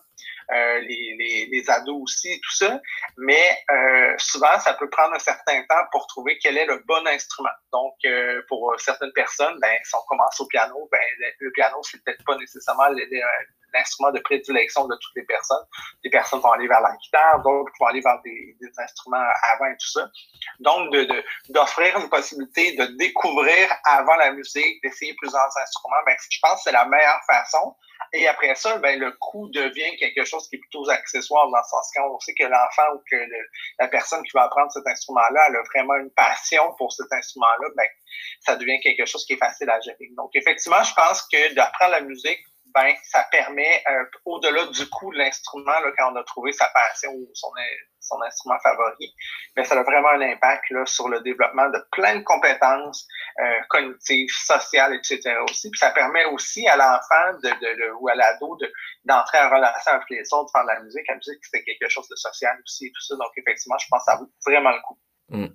les, les, les, ados aussi, tout ça. Mais euh, souvent, ça peut prendre un certain temps pour trouver quel est le bon instrument. Donc, euh, pour certaines personnes, ben, si on commence au piano, ben, le, piano, c'est peut-être pas nécessairement l'instrument de prédilection de toutes les personnes. Des personnes vont aller vers la guitare, d'autres vont aller vers des, des, instruments avant et tout ça. Donc, d'offrir de, une possibilité de découvrir avant la musique, d'essayer plusieurs instruments, ben, je pense que c'est la meilleure façon. Et après ça, ben, le coût devient quelque chose qui est plutôt accessoire dans le sens quand on sait que l'enfant ou que la personne qui va apprendre cet instrument-là, elle a vraiment une passion pour cet instrument-là, ben, ça devient quelque chose qui est facile à gérer. Donc, effectivement, je pense que d'apprendre la musique, ben, ça permet, euh, au-delà du coût de l'instrument, quand on a trouvé sa passion ou son, son instrument favori, mais ça a vraiment un impact là, sur le développement de plein de compétences euh, cognitives, sociales, etc. aussi. Puis ça permet aussi à l'enfant de, de, ou à l'ado d'entrer en relation avec les autres, faire de la musique. La musique, c'est quelque chose de social aussi et tout ça. Donc, effectivement, je pense que ça vaut vraiment le coup. Hmm.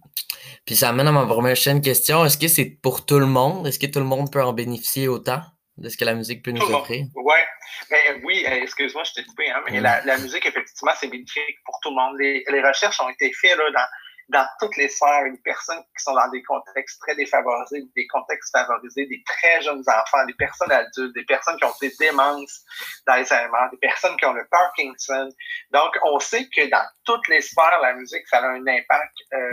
Puis ça amène à ma première chaîne question. Est-ce que c'est pour tout le monde? Est-ce que tout le monde peut en bénéficier autant? De ce que la musique peut nous offrir? Ouais. Ben, oui, euh, excuse-moi, je t'ai coupé, hein, mais la, la, musique, effectivement, c'est bénéfique pour tout le monde. Les, les recherches ont été faites là, dans, dans toutes les sphères. Les personnes qui sont dans des contextes très défavorisés, des contextes favorisés, des très jeunes enfants, des personnes adultes, des personnes qui ont des démences d'Alzheimer, des personnes qui ont le Parkinson. Donc, on sait que dans toutes les sphères, la musique, ça a un impact euh,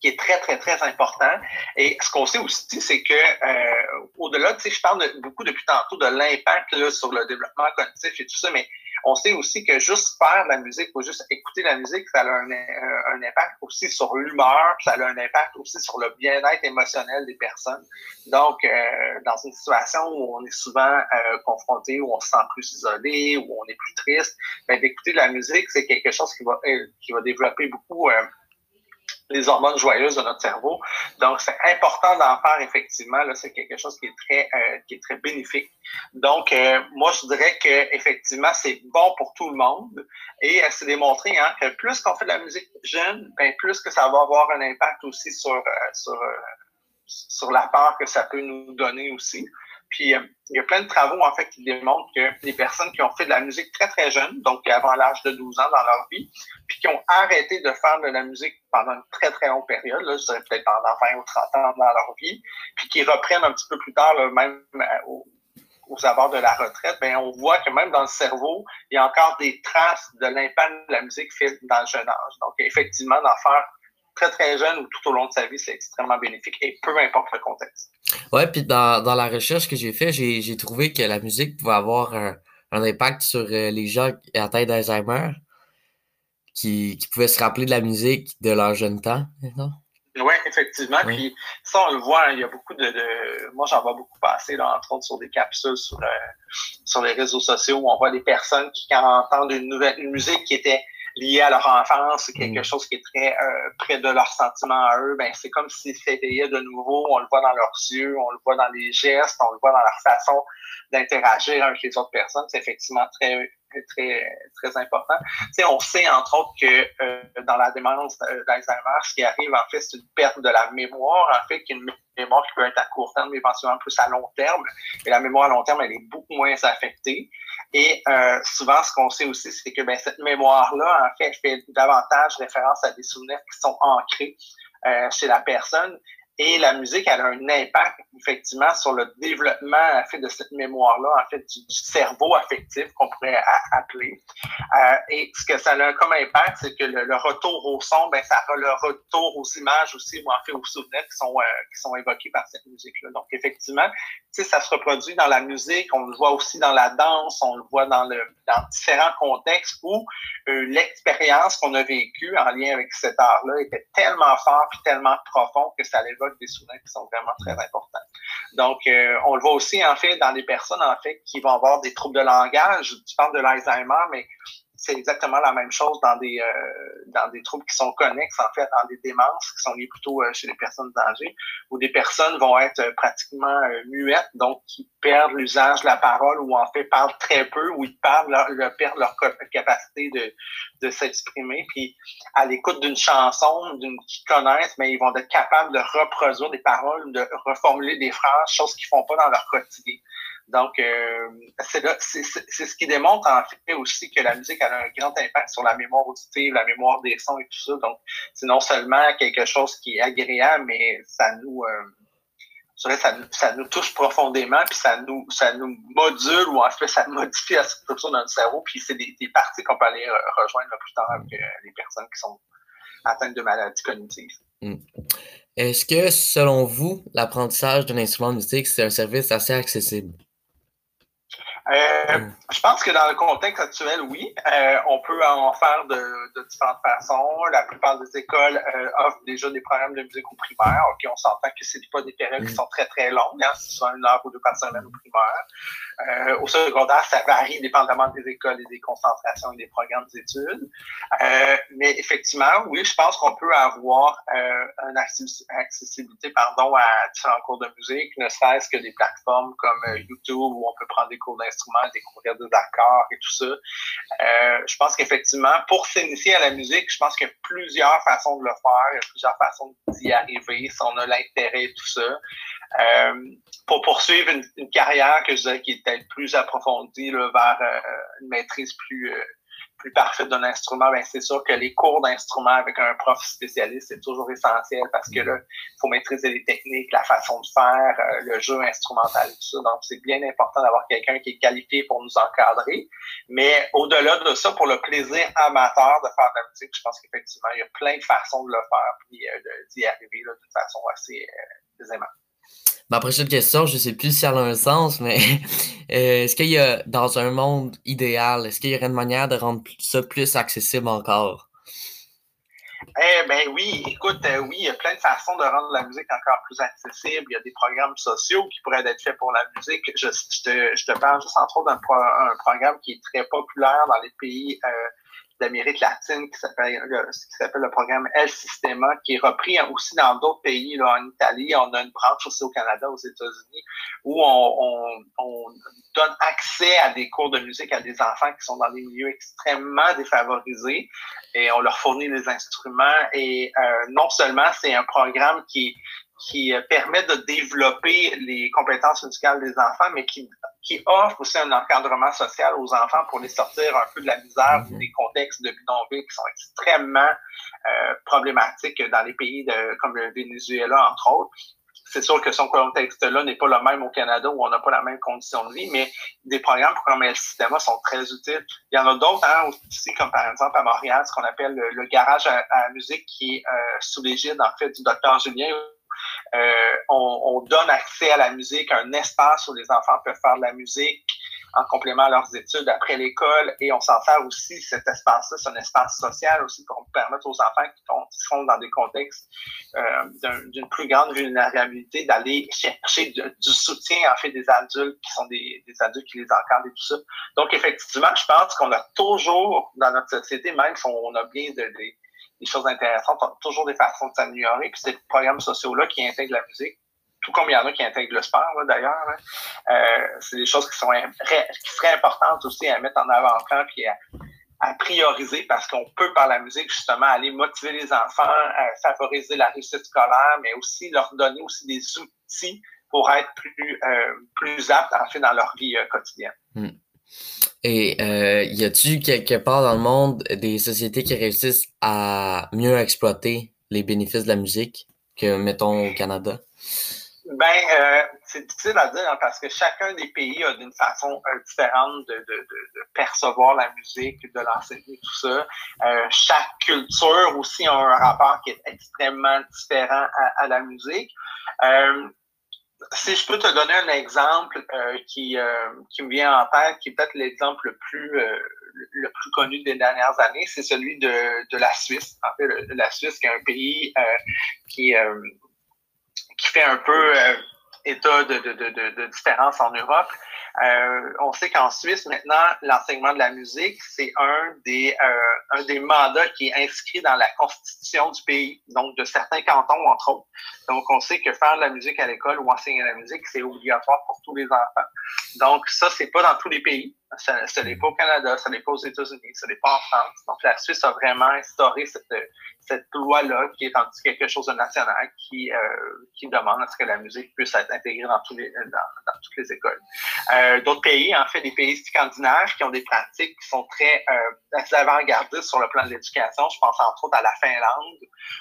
qui est très, très, très important. Et ce qu'on sait aussi, c'est que euh, au-delà, tu sais, je parle beaucoup depuis tantôt de l'impact sur le développement cognitif et tout ça, mais on sait aussi que juste faire de la musique ou juste écouter la musique, ça a un, un impact aussi sur l'humeur, ça a un impact aussi sur le bien-être émotionnel des personnes. Donc, euh, dans une situation où on est souvent euh, confronté, où on se sent plus isolé, où on est plus triste, ben, d'écouter de la musique, c'est quelque chose qui va, euh, qui va développer beaucoup euh, les hormones joyeuses de notre cerveau. Donc, c'est important d'en faire effectivement. Là, c'est quelque chose qui est très, euh, qui est très bénéfique. Donc, euh, moi, je dirais que effectivement, c'est bon pour tout le monde. Et euh, c'est démontré hein, que plus qu'on fait de la musique jeune, ben plus que ça va avoir un impact aussi sur sur sur la part que ça peut nous donner aussi. Puis euh, il y a plein de travaux en fait qui démontrent que les personnes qui ont fait de la musique très très jeune, donc avant l'âge de 12 ans dans leur vie, puis qui ont arrêté de faire de la musique pendant une très très longue période, là, je dirais peut-être pendant 20 ou 30 ans dans leur vie, puis qui reprennent un petit peu plus tard, même euh, aux, aux abords de la retraite, ben on voit que même dans le cerveau, il y a encore des traces de l'impact de la musique fait dans le jeune âge. Donc effectivement, d'en faire très, très jeune ou tout au long de sa vie, c'est extrêmement bénéfique et peu importe le contexte. Ouais, puis dans, dans la recherche que j'ai fait, j'ai trouvé que la musique pouvait avoir un, un impact sur euh, les gens atteints d'Alzheimer qui, qui pouvaient se rappeler de la musique de leur jeune temps. Oui, effectivement. Puis ça, on le voit, hein, il y a beaucoup de. de... Moi, j'en vois beaucoup passer, là, entre autres, sur des capsules sur, euh, sur les réseaux sociaux où on voit des personnes qui, quand entendent une nouvelle une musique qui était lié à leur enfance, quelque mm. chose qui est très euh, près de leurs sentiments à eux, ben c'est comme s'ils s'éveillaient de nouveau. On le voit dans leurs yeux, on le voit dans les gestes, on le voit dans leur façon d'interagir avec les autres personnes. C'est effectivement très très, très important. On sait, entre autres, que euh, dans la démence d'Alzheimer, ce qui arrive, en fait, c'est une perte de la mémoire, en fait, qui est une mémoire qui peut être à court terme, mais éventuellement plus à long terme. Et la mémoire à long terme, elle est beaucoup moins affectée. Et euh, souvent, ce qu'on sait aussi, c'est que ben, cette mémoire-là, en fait, fait davantage référence à des souvenirs qui sont ancrés euh, chez la personne et la musique, elle a un impact, effectivement, sur le développement, en fait, de cette mémoire-là, en fait, du, cerveau affectif, qu'on pourrait appeler. Euh, et ce que ça a comme impact, c'est que le, retour au son, ben, ça a le retour aux images aussi, ou en fait, aux souvenirs qui sont, euh, qui sont évoqués par cette musique-là. Donc, effectivement, ça se reproduit dans la musique, on le voit aussi dans la danse, on le voit dans, le, dans différents contextes où euh, l'expérience qu'on a vécue en lien avec cet art-là était tellement fort et tellement profond que ça l'évoque des souvenirs qui sont vraiment très importants. Donc, euh, on le voit aussi, en fait, dans des personnes, en fait, qui vont avoir des troubles de langage. Tu parles de l'Alzheimer, mais c'est exactement la même chose dans des euh, dans des troubles qui sont connexes, en fait, dans des démences qui sont liées plutôt euh, chez les personnes âgées, où des personnes vont être euh, pratiquement muettes, donc qui perdent l'usage de la parole ou en fait parlent très peu, ou ils parlent, leur, perdent leur capacité de, de s'exprimer. Puis à l'écoute d'une chanson, d'une qu'ils connaissent, mais ils vont être capables de reproduire des paroles, de reformuler des phrases, choses qu'ils font pas dans leur quotidien. Donc, euh, c'est ce qui démontre en fait aussi que la musique a un grand impact sur la mémoire auditive, la mémoire des sons et tout ça. Donc, c'est non seulement quelque chose qui est agréable, mais ça nous, euh, ça, ça, nous touche profondément, puis ça nous, ça nous module ou en fait, ça modifie la structure de notre cerveau. Puis c'est des, des, parties qu'on peut aller rejoindre plus tard avec euh, les personnes qui sont atteintes de maladies cognitives. Hmm. Est-ce que, selon vous, l'apprentissage d'un instrument de musique, c'est un service assez accessible? Euh, mm. je pense que dans le contexte actuel, oui, euh, on peut en faire de, de, différentes façons. La plupart des écoles euh, offrent déjà des programmes de musique au primaire. Ok, on s'entend que c'est pas des périodes qui mm. sont très très longues, hein, c'est soit une heure ou deux par semaine au primaire. Au secondaire, ça varie dépendamment des écoles et des concentrations et des programmes d'études. Mais effectivement, oui, je pense qu'on peut avoir une accessibilité pardon, à différents cours de musique, ne serait-ce que des plateformes comme YouTube où on peut prendre des cours d'instruments, découvrir des accords et tout ça. Euh, je pense qu'effectivement, pour s'initier à la musique, je pense qu'il y a plusieurs façons de le faire, il y a plusieurs façons d'y arriver si on a l'intérêt et tout ça. Euh, pour poursuivre une, carrière que je dirais qui est peut-être plus approfondie vers euh, une maîtrise plus plus parfaite d'un instrument, ben c'est sûr que les cours d'instrument avec un prof spécialiste, c'est toujours essentiel parce que là, il faut maîtriser les techniques, la façon de faire, le jeu instrumental, tout ça. Donc, c'est bien important d'avoir quelqu'un qui est qualifié pour nous encadrer. Mais au-delà de ça, pour le plaisir amateur de faire de la musique, je pense qu'effectivement, il y a plein de façons de le faire puis d'y arriver d'une façon assez aisément. Ma prochaine question, je ne sais plus si elle a un sens, mais euh, est-ce qu'il y a, dans un monde idéal, est-ce qu'il y aurait une manière de rendre ça plus accessible encore? Eh bien oui, écoute, euh, oui, il y a plein de façons de rendre la musique encore plus accessible. Il y a des programmes sociaux qui pourraient être faits pour la musique. Je, te, parle juste entre autres d'un programme qui est très populaire dans les pays euh, d'Amérique latine qui s'appelle qui s'appelle le programme El Sistema, qui est repris aussi dans d'autres pays, là, en Italie. On a une branche aussi au Canada, aux États-Unis, où on, on, donne accès à des cours de musique à des enfants qui sont dans des milieux extrêmement défavorisés et on leur fournit des instruments. Et euh, non seulement c'est un programme qui qui euh, permet de développer les compétences musicales des enfants, mais qui, qui offre aussi un encadrement social aux enfants pour les sortir un peu de la misère ou mhm. des contextes de bidonville qui sont extrêmement euh, problématiques dans les pays de, comme le Venezuela, entre autres. C'est sûr que son contexte-là n'est pas le même au Canada où on n'a pas la même condition de vie, mais des programmes comme le système sont très utiles. Il y en a d'autres hein, aussi, comme par exemple à Montréal, ce qu'on appelle le, garage à, à, musique qui est euh, sous l'égide en fait du docteur Julien euh, on, on, donne accès à la musique, un espace où les enfants peuvent faire de la musique en complément à leurs études après l'école et on s'en sert aussi cet espace-là, c'est un espace social aussi pour permettre aux enfants qui sont dans des contextes euh, d'une plus grande vulnérabilité d'aller chercher du soutien en fait des adultes qui sont des, adultes qui les encadrent et tout ça. Donc effectivement, je pense qu'on a toujours dans notre société, même si on a bien de des choses intéressantes. Toujours des façons de s'améliorer. Puis c'est le programme sociaux-là qui intègre la musique. tout comme il y en a qui intègrent le sport d'ailleurs. Euh, c'est des choses qui sont qui seraient importantes aussi à mettre en avant-plan puis à, prioriser parce qu'on peut par la musique justement aller motiver les enfants, favoriser la réussite scolaire, mais aussi leur donner aussi des outils pour être plus plus aptes en fait dans leur vie quotidienne. Hmm. Et euh, y a-tu quelque part dans le monde des sociétés qui réussissent à mieux exploiter les bénéfices de la musique que, mettons, au Canada? Ben, euh, c'est difficile à dire hein, parce que chacun des pays a d'une façon euh, différente de, de, de, percevoir la musique, de l'enseigner, tout ça. Euh, chaque culture aussi a un rapport qui est extrêmement différent à, à la musique. Euh, si je peux te donner un exemple euh, qui, euh, qui me vient en tête, qui est peut-être l'exemple le plus euh, le plus connu des dernières années, c'est celui de, de la Suisse. En fait, la Suisse qui est un pays qui qui fait un peu état de, de, de, de, différence en Europe. Euh, on sait qu'en Suisse, maintenant, l'enseignement de la musique, c'est un des, euh, un des mandats qui est inscrit dans la constitution du pays, donc de certains cantons, entre autres. Donc, on sait que faire de la musique à l'école ou enseigner la musique, c'est obligatoire pour tous les enfants. Donc, ça, c'est pas dans tous les pays. Ce n'est pas au Canada, ce n'est pas aux États-Unis, ce n'est pas en France. Donc, la Suisse a vraiment instauré cette, cette loi-là qui est en quelque chose de national qui, euh, qui demande à ce que la musique puisse être intégrée dans, tous les, dans, dans toutes les écoles. Euh, D'autres pays, en fait, des pays scandinaves qui ont des pratiques qui sont très euh, avant-gardistes sur le plan de l'éducation. Je pense entre autres à la Finlande,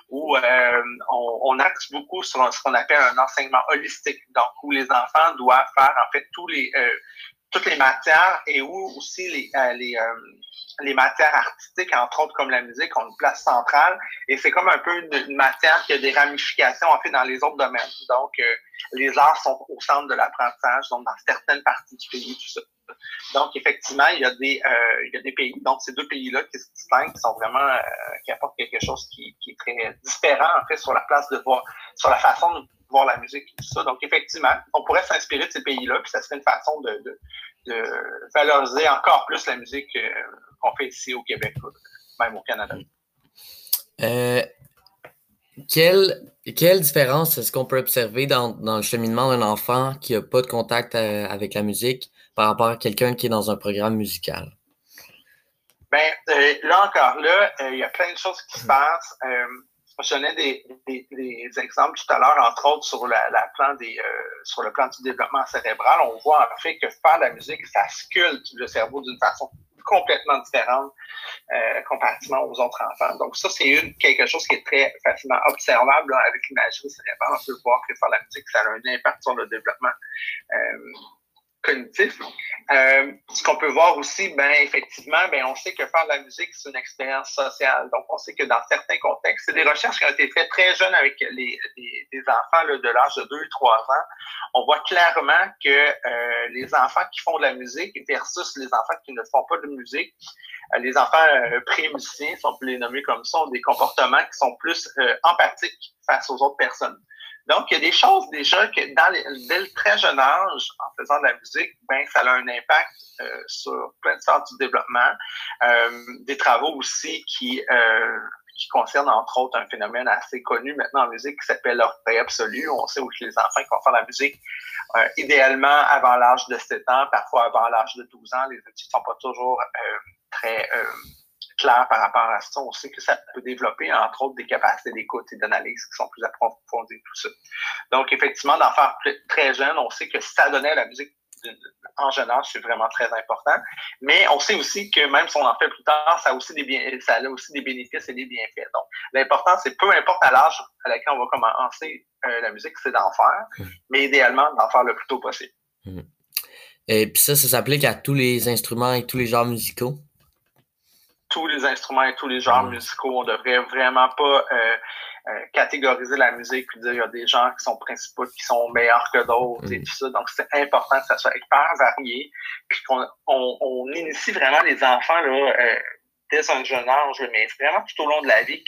où euh, on, on, axe beaucoup sur ce qu'on appelle un enseignement holistique, donc où les enfants doivent faire en fait tous les euh, toutes les matières et où aussi les, euh, les, euh, les matières artistiques, entre autres comme la musique, ont une place centrale. Et c'est comme un peu une, matière qui a des ramifications en fait dans les autres domaines. Donc, euh, les arts sont au centre de l'apprentissage, donc dans certaines parties du pays, tout ça. Donc, effectivement, il y a des, il y a des pays, donc ces deux pays-là qui se distinguent, qui sont vraiment, qui apportent quelque chose qui, qui, est très différent, en fait, sur la place de voir, sur la façon voir la musique et tout ça. Donc, effectivement, on pourrait s'inspirer de ces pays-là, puis ça serait une façon de, de, de valoriser encore plus la musique euh, qu'on fait ici au Québec, même au Canada. Euh, quelle, quelle différence est-ce qu'on peut observer dans, dans le cheminement d'un enfant qui n'a pas de contact euh, avec la musique par rapport à quelqu'un qui est dans un programme musical? Ben, euh, là encore, là, il y a plein de choses qui se passent. Je donnais des, des, des, exemples tout à l'heure, entre autres sur, la, la plan des, euh, sur le plan du développement cérébral. On voit en fait que faire la musique, ça sculpte le cerveau d'une façon complètement différente euh, comparativement aux autres enfants. Donc ça, c'est quelque chose qui est très facilement observable avec l'imagerie cérébrale. On peut voir que faire la musique, ça a un impact sur le développement. Euh, cognitif. Euh, ce qu'on peut voir aussi, ben effectivement, ben on sait que faire de la musique c'est une expérience sociale. Donc on sait que dans certains contextes, c'est des recherches qui ont été faites très jeunes avec les, enfants de l'âge de 2-3 ans. On voit clairement que euh, les enfants qui font de la musique versus les enfants qui ne font pas de musique, euh, les enfants pré-musiciens, si on peut les nommer comme ça, ont des comportements qui sont plus empathiques face aux autres personnes. Donc, il y a des choses déjà que dans les, dès le très jeune âge, en faisant de la musique, ben, ça a un impact euh, sur plein de sortes du développement. Euh, des travaux aussi qui, euh, qui concernent entre autres un phénomène assez connu maintenant en musique qui s'appelle l'orthographe absolue. On sait où les enfants qui vont faire la musique, euh, idéalement avant l'âge de 7 ans, parfois avant l'âge de 12 ans, les études ne sont pas toujours euh, très clair par rapport à ça. On sait que ça peut développer, entre autres, des capacités d'écoute et d'analyse qui sont plus approfondies, tout ça. Donc, effectivement, d'en faire très jeune, on sait que ça donnait à la musique en jeune âge, c'est vraiment très important. Mais on sait aussi que même si on en fait plus tard, ça a aussi des, bien, ça a aussi des bénéfices et des bienfaits. Donc, l'important, c'est peu importe à l'âge à laquelle on va commencer euh, la musique, c'est d'en faire, mmh. mais idéalement, d'en faire le plus tôt possible. Mmh. Et puis ça, ça s'applique à tous les instruments et tous les genres musicaux? Tous les instruments et tous les genres musicaux. On devrait vraiment pas euh, euh, catégoriser la musique et dire il y a des gens qui sont principaux qui sont meilleurs que d'autres et mm. tout ça. Donc c'est important que ça soit hyper varié, puis qu'on on, on, initie vraiment les enfants là. Euh, dès un jeune âge, mais vraiment tout au long de la vie,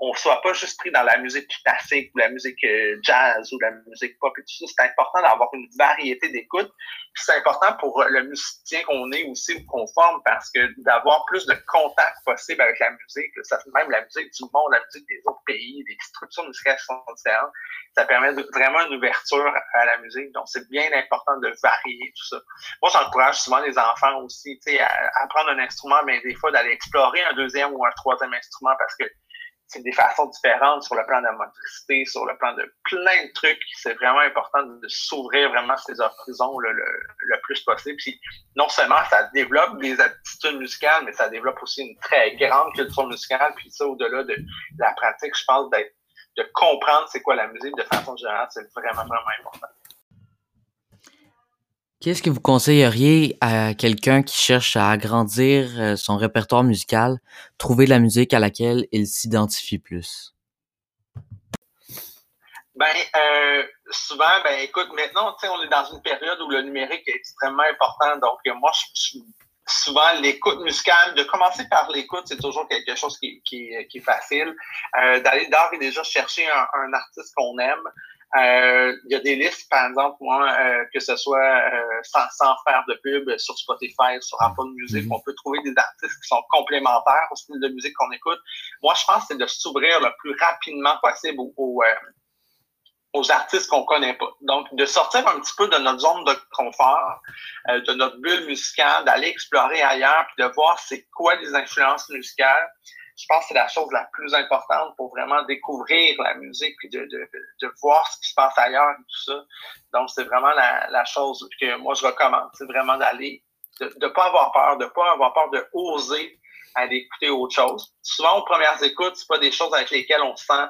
on soit pas juste pris dans la musique classique ou la musique euh, jazz ou la musique pop et tout ça. C'est important d'avoir une variété d'écoute. C'est important pour le musicien qu'on est aussi ou qu'on forme parce que d'avoir plus de contact possible avec la musique, ça même la musique du monde, la musique des autres pays, des structures musicales sont différentes, ça permet vraiment une ouverture à la musique. Donc, c'est bien important de varier tout ça. Moi, j'encourage souvent les enfants aussi, tu sais, à apprendre un instrument, mais des fois d'aller explorer un deuxième ou un troisième instrument parce que c'est des façons différentes sur le plan de la motricité, sur le plan de plein de trucs. C'est vraiment important de s'ouvrir vraiment ces horizons le, le, plus possible. Puis non seulement ça développe des aptitudes musicales, mais ça développe aussi une très grande culture musicale. Puis ça, au-delà de la pratique, je pense d'être de comprendre c'est quoi la musique de façon générale, c'est vraiment, vraiment important. Qu'est-ce que vous conseilleriez à quelqu'un qui cherche à agrandir euh, son répertoire musical, trouver la musique à laquelle il s'identifie plus? Ben, euh, souvent, ben, écoute, maintenant, tu sais, on est dans une période où le numérique est extrêmement important. Donc, moi, je, souvent, l'écoute musicale, de commencer par l'écoute, c'est toujours quelque chose qui, est facile. Euh, D'aller d'art et déjà chercher un artiste qu'on aime. Euh, il y a des listes, par exemple, moi, euh, que ce soit euh, sans, sans, faire de pub sur Spotify, sur Apple Music, mm-hmm. on peut trouver des artistes qui sont complémentaires au style de musique qu'on écoute. Moi, je pense que c'est de s'ouvrir le plus rapidement possible aux, aux artistes qu'on connaît pas. Donc, de sortir un petit peu de notre zone de confort, de notre bulle musicale, d'aller explorer ailleurs, puis de voir c'est quoi les influences musicales je pense que c'est la chose la plus importante pour vraiment découvrir la musique et de, de, de, voir ce qui se passe ailleurs et tout ça. Donc, c'est vraiment la, la, chose que moi, je recommande. C'est vraiment d'aller, de ne pas avoir peur, de ne pas avoir peur de oser aller écouter autre chose. Souvent, aux premières écoutes, c'est pas des choses avec lesquelles on se sent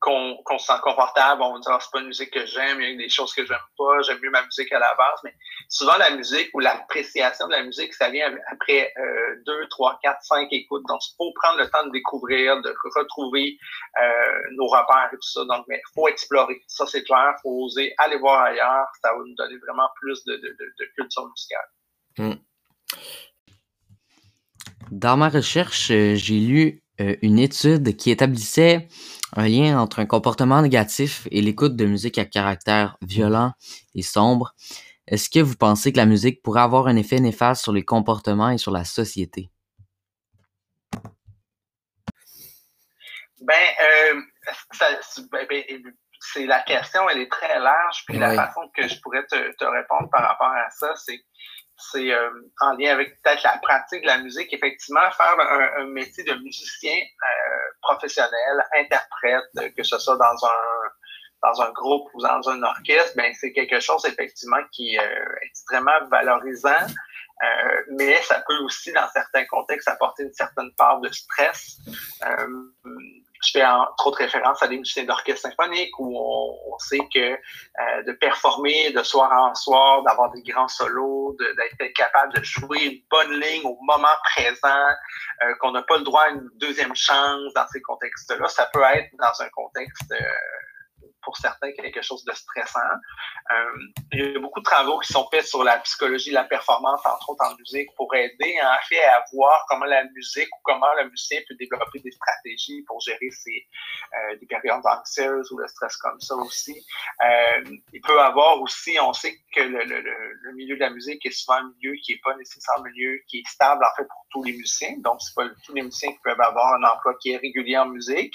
qu'on se sent confortable, on va dire, ah, c'est pas une musique que j'aime, il y a des choses que j'aime pas, j'aime mieux ma musique à la base, mais souvent la musique ou l'appréciation de la musique, ça vient après euh, deux, trois, quatre, cinq écoutes. Donc, il faut prendre le temps de découvrir, de retrouver euh, nos repères et tout ça. Donc, il faut explorer. Ça, c'est clair, faut oser aller voir ailleurs. Ça va nous donner vraiment plus de, culture musicale. Hmm. Dans ma recherche, euh, j'ai lu une étude qui établissait un lien entre un comportement négatif et l'écoute de musique à caractère violent et sombre. Est-ce que vous pensez que la musique pourrait avoir un effet néfaste sur les comportements et sur la société? Ben, euh, ben, ben c'est la question, elle est très large. Puis la façon que je pourrais te, te, répondre par rapport à ça, c'est c'est euh, en lien avec peut-être la pratique de la musique, effectivement, faire un, métier de musicien euh, professionnel, interprète, que ce soit dans un dans un groupe ou dans un orchestre, ben c'est quelque chose effectivement qui est euh, extrêmement valorisant, mais ça peut aussi, dans certains contextes, apporter une certaine part de stress je fais entre autres référence à des musiciens d'orchestre symphonique où on, sait que euh, de performer de soir en soir, d'avoir des grands solos, d'être capable de jouer une bonne ligne au moment présent, euh, qu'on n'a pas le droit à une deuxième chance dans ces contextes-là, ça peut être dans un contexte euh, pour certains quelque chose de stressant. Euh, il y a beaucoup de travaux qui sont faits sur la psychologie de la performance, entre autres en musique, pour aider en fait à voir comment la musique ou comment le musicien peut développer des stratégies pour gérer ses, euh, des périodes anxieuses ou le stress comme ça aussi. Euh, il peut avoir aussi, on sait que le, le, le, milieu de la musique est souvent un milieu qui n'est pas nécessairement un milieu qui est stable en fait pour tous les musiciens. Donc, c'est pas tous les musiciens qui peuvent avoir un emploi qui est régulier en musique.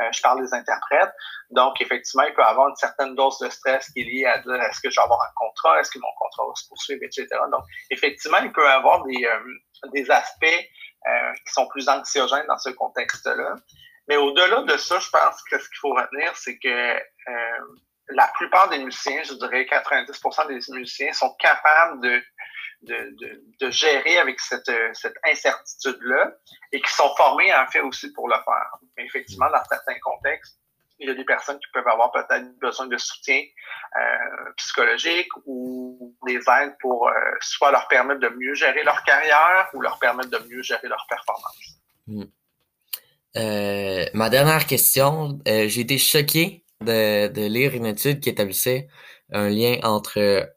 Euh, je parle des interprètes. Donc, effectivement, il peut avoir une certaine dose de stress qui est liée à dire est-ce que je vais avoir un contrat, est-ce que mon contrat va se poursuivre, etc. Donc, effectivement, il peut avoir des, euh, des aspects euh, qui sont plus anxiogènes dans ce contexte-là. Mais au-delà de ça, je pense que ce qu'il faut retenir, c'est que euh, la plupart des musiciens, je dirais 90% des musiciens, sont capables de, de, de, de gérer avec cette, cette incertitude-là et qui sont formés en fait aussi pour le faire. Mais effectivement, dans certains contextes, il y a des personnes qui peuvent avoir peut-être besoin de soutien euh, psychologique ou des aides pour euh, soit leur permettre de mieux gérer leur carrière ou leur permettre de mieux gérer leur performance. Hmm. Euh, ma dernière question, j'ai été choqué de, lire une étude qui établissait un lien entre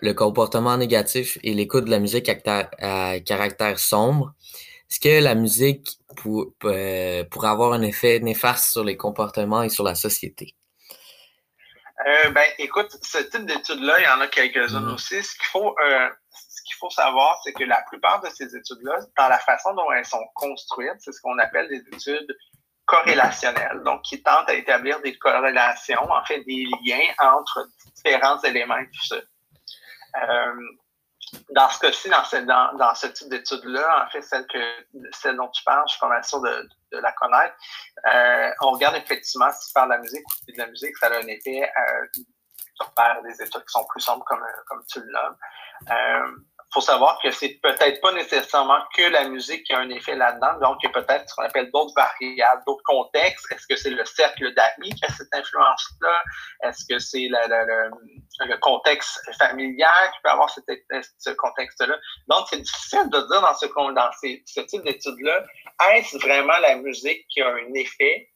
le comportement négatif et l'écoute de la musique à caractère sombre. Est-ce que la musique pour, euh, pourrait avoir un effet néfaste sur les comportements et sur la société? Euh, ben, écoute, ce type d'études-là, il y en a quelques-unes mm. aussi. Ce qu'il faut, euh, ce qu'il faut savoir, c'est que la plupart de ces études-là, dans la façon dont elles sont construites, c'est ce qu'on appelle des études corrélationnelles, donc qui tentent à établir des corrélations, en fait, des liens entre différents éléments et tout ça. Euh, dans ce cas-ci, dans ce, dans, dans ce type d'études-là, en fait, celle, que, celle dont tu parles, je suis pas mal sûr de, de la connaître, euh, on regarde effectivement si tu de la musique ou de la musique, ça a un effet euh, sur des études qui sont plus sombres comme, comme tu le nommes. Faut savoir que c'est peut-être pas nécessairement que la musique qui a un effet là-dedans. Donc, il y a peut-être ce qu'on appelle d'autres variables, d'autres contextes. Est-ce que c'est le cercle d'amis qui a cette influence-là? Est-ce que c'est le, contexte familial qui peut avoir ce contexte-là? Donc, c'est difficile de dire dans ce, ce type d'études-là, est-ce vraiment la musique qui a un effet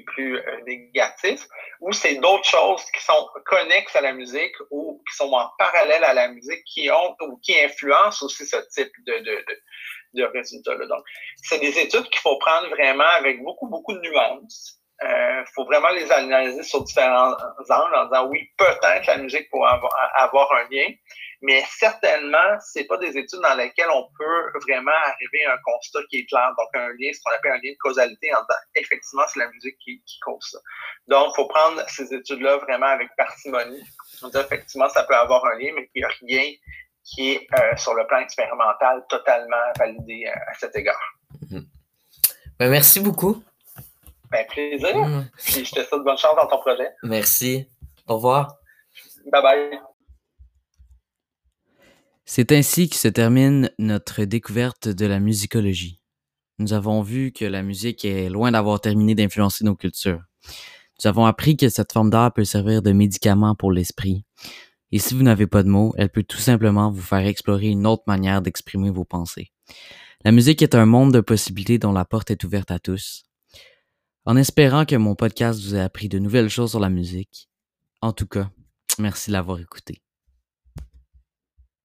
plus euh, négatif, ou c'est d'autres choses qui sont connexes à la musique ou qui sont en parallèle à la musique qui ont ou qui influencent aussi ce type de, de, de, résultats-là. Donc, c'est des études qu'il faut prendre vraiment avec beaucoup, beaucoup de nuances. Il euh, faut vraiment les analyser sur différents angles en disant oui, peut-être la musique pourrait avoir un lien, mais certainement, c'est pas des études dans lesquelles on peut vraiment arriver à un constat qui est clair. Donc, un lien, ce qu'on appelle un lien de causalité en disant, effectivement, c'est la musique qui, qui cause ça. Donc, il faut prendre ces études-là vraiment avec parcimonie. Donc, effectivement, ça peut avoir un lien, mais il n'y a rien qui est, euh, sur le plan expérimental, totalement validé euh, à cet égard. Mm-hmm. Ben, merci beaucoup. Ben, plaisir. Mm. Puis, je te souhaite bonne chance dans ton projet. Merci. Au revoir. Bye bye. C'est ainsi que se termine notre découverte de la musicologie. Nous avons vu que la musique est loin d'avoir terminé d'influencer nos cultures. Nous avons appris que cette forme d'art peut servir de médicament pour l'esprit. Et si vous n'avez pas de mots, elle peut tout simplement vous faire explorer une autre manière d'exprimer vos pensées. La musique est un monde de possibilités dont la porte est ouverte à tous. En espérant que mon podcast vous ait appris de nouvelles choses sur la musique. En tout cas, merci de l'avoir écouté.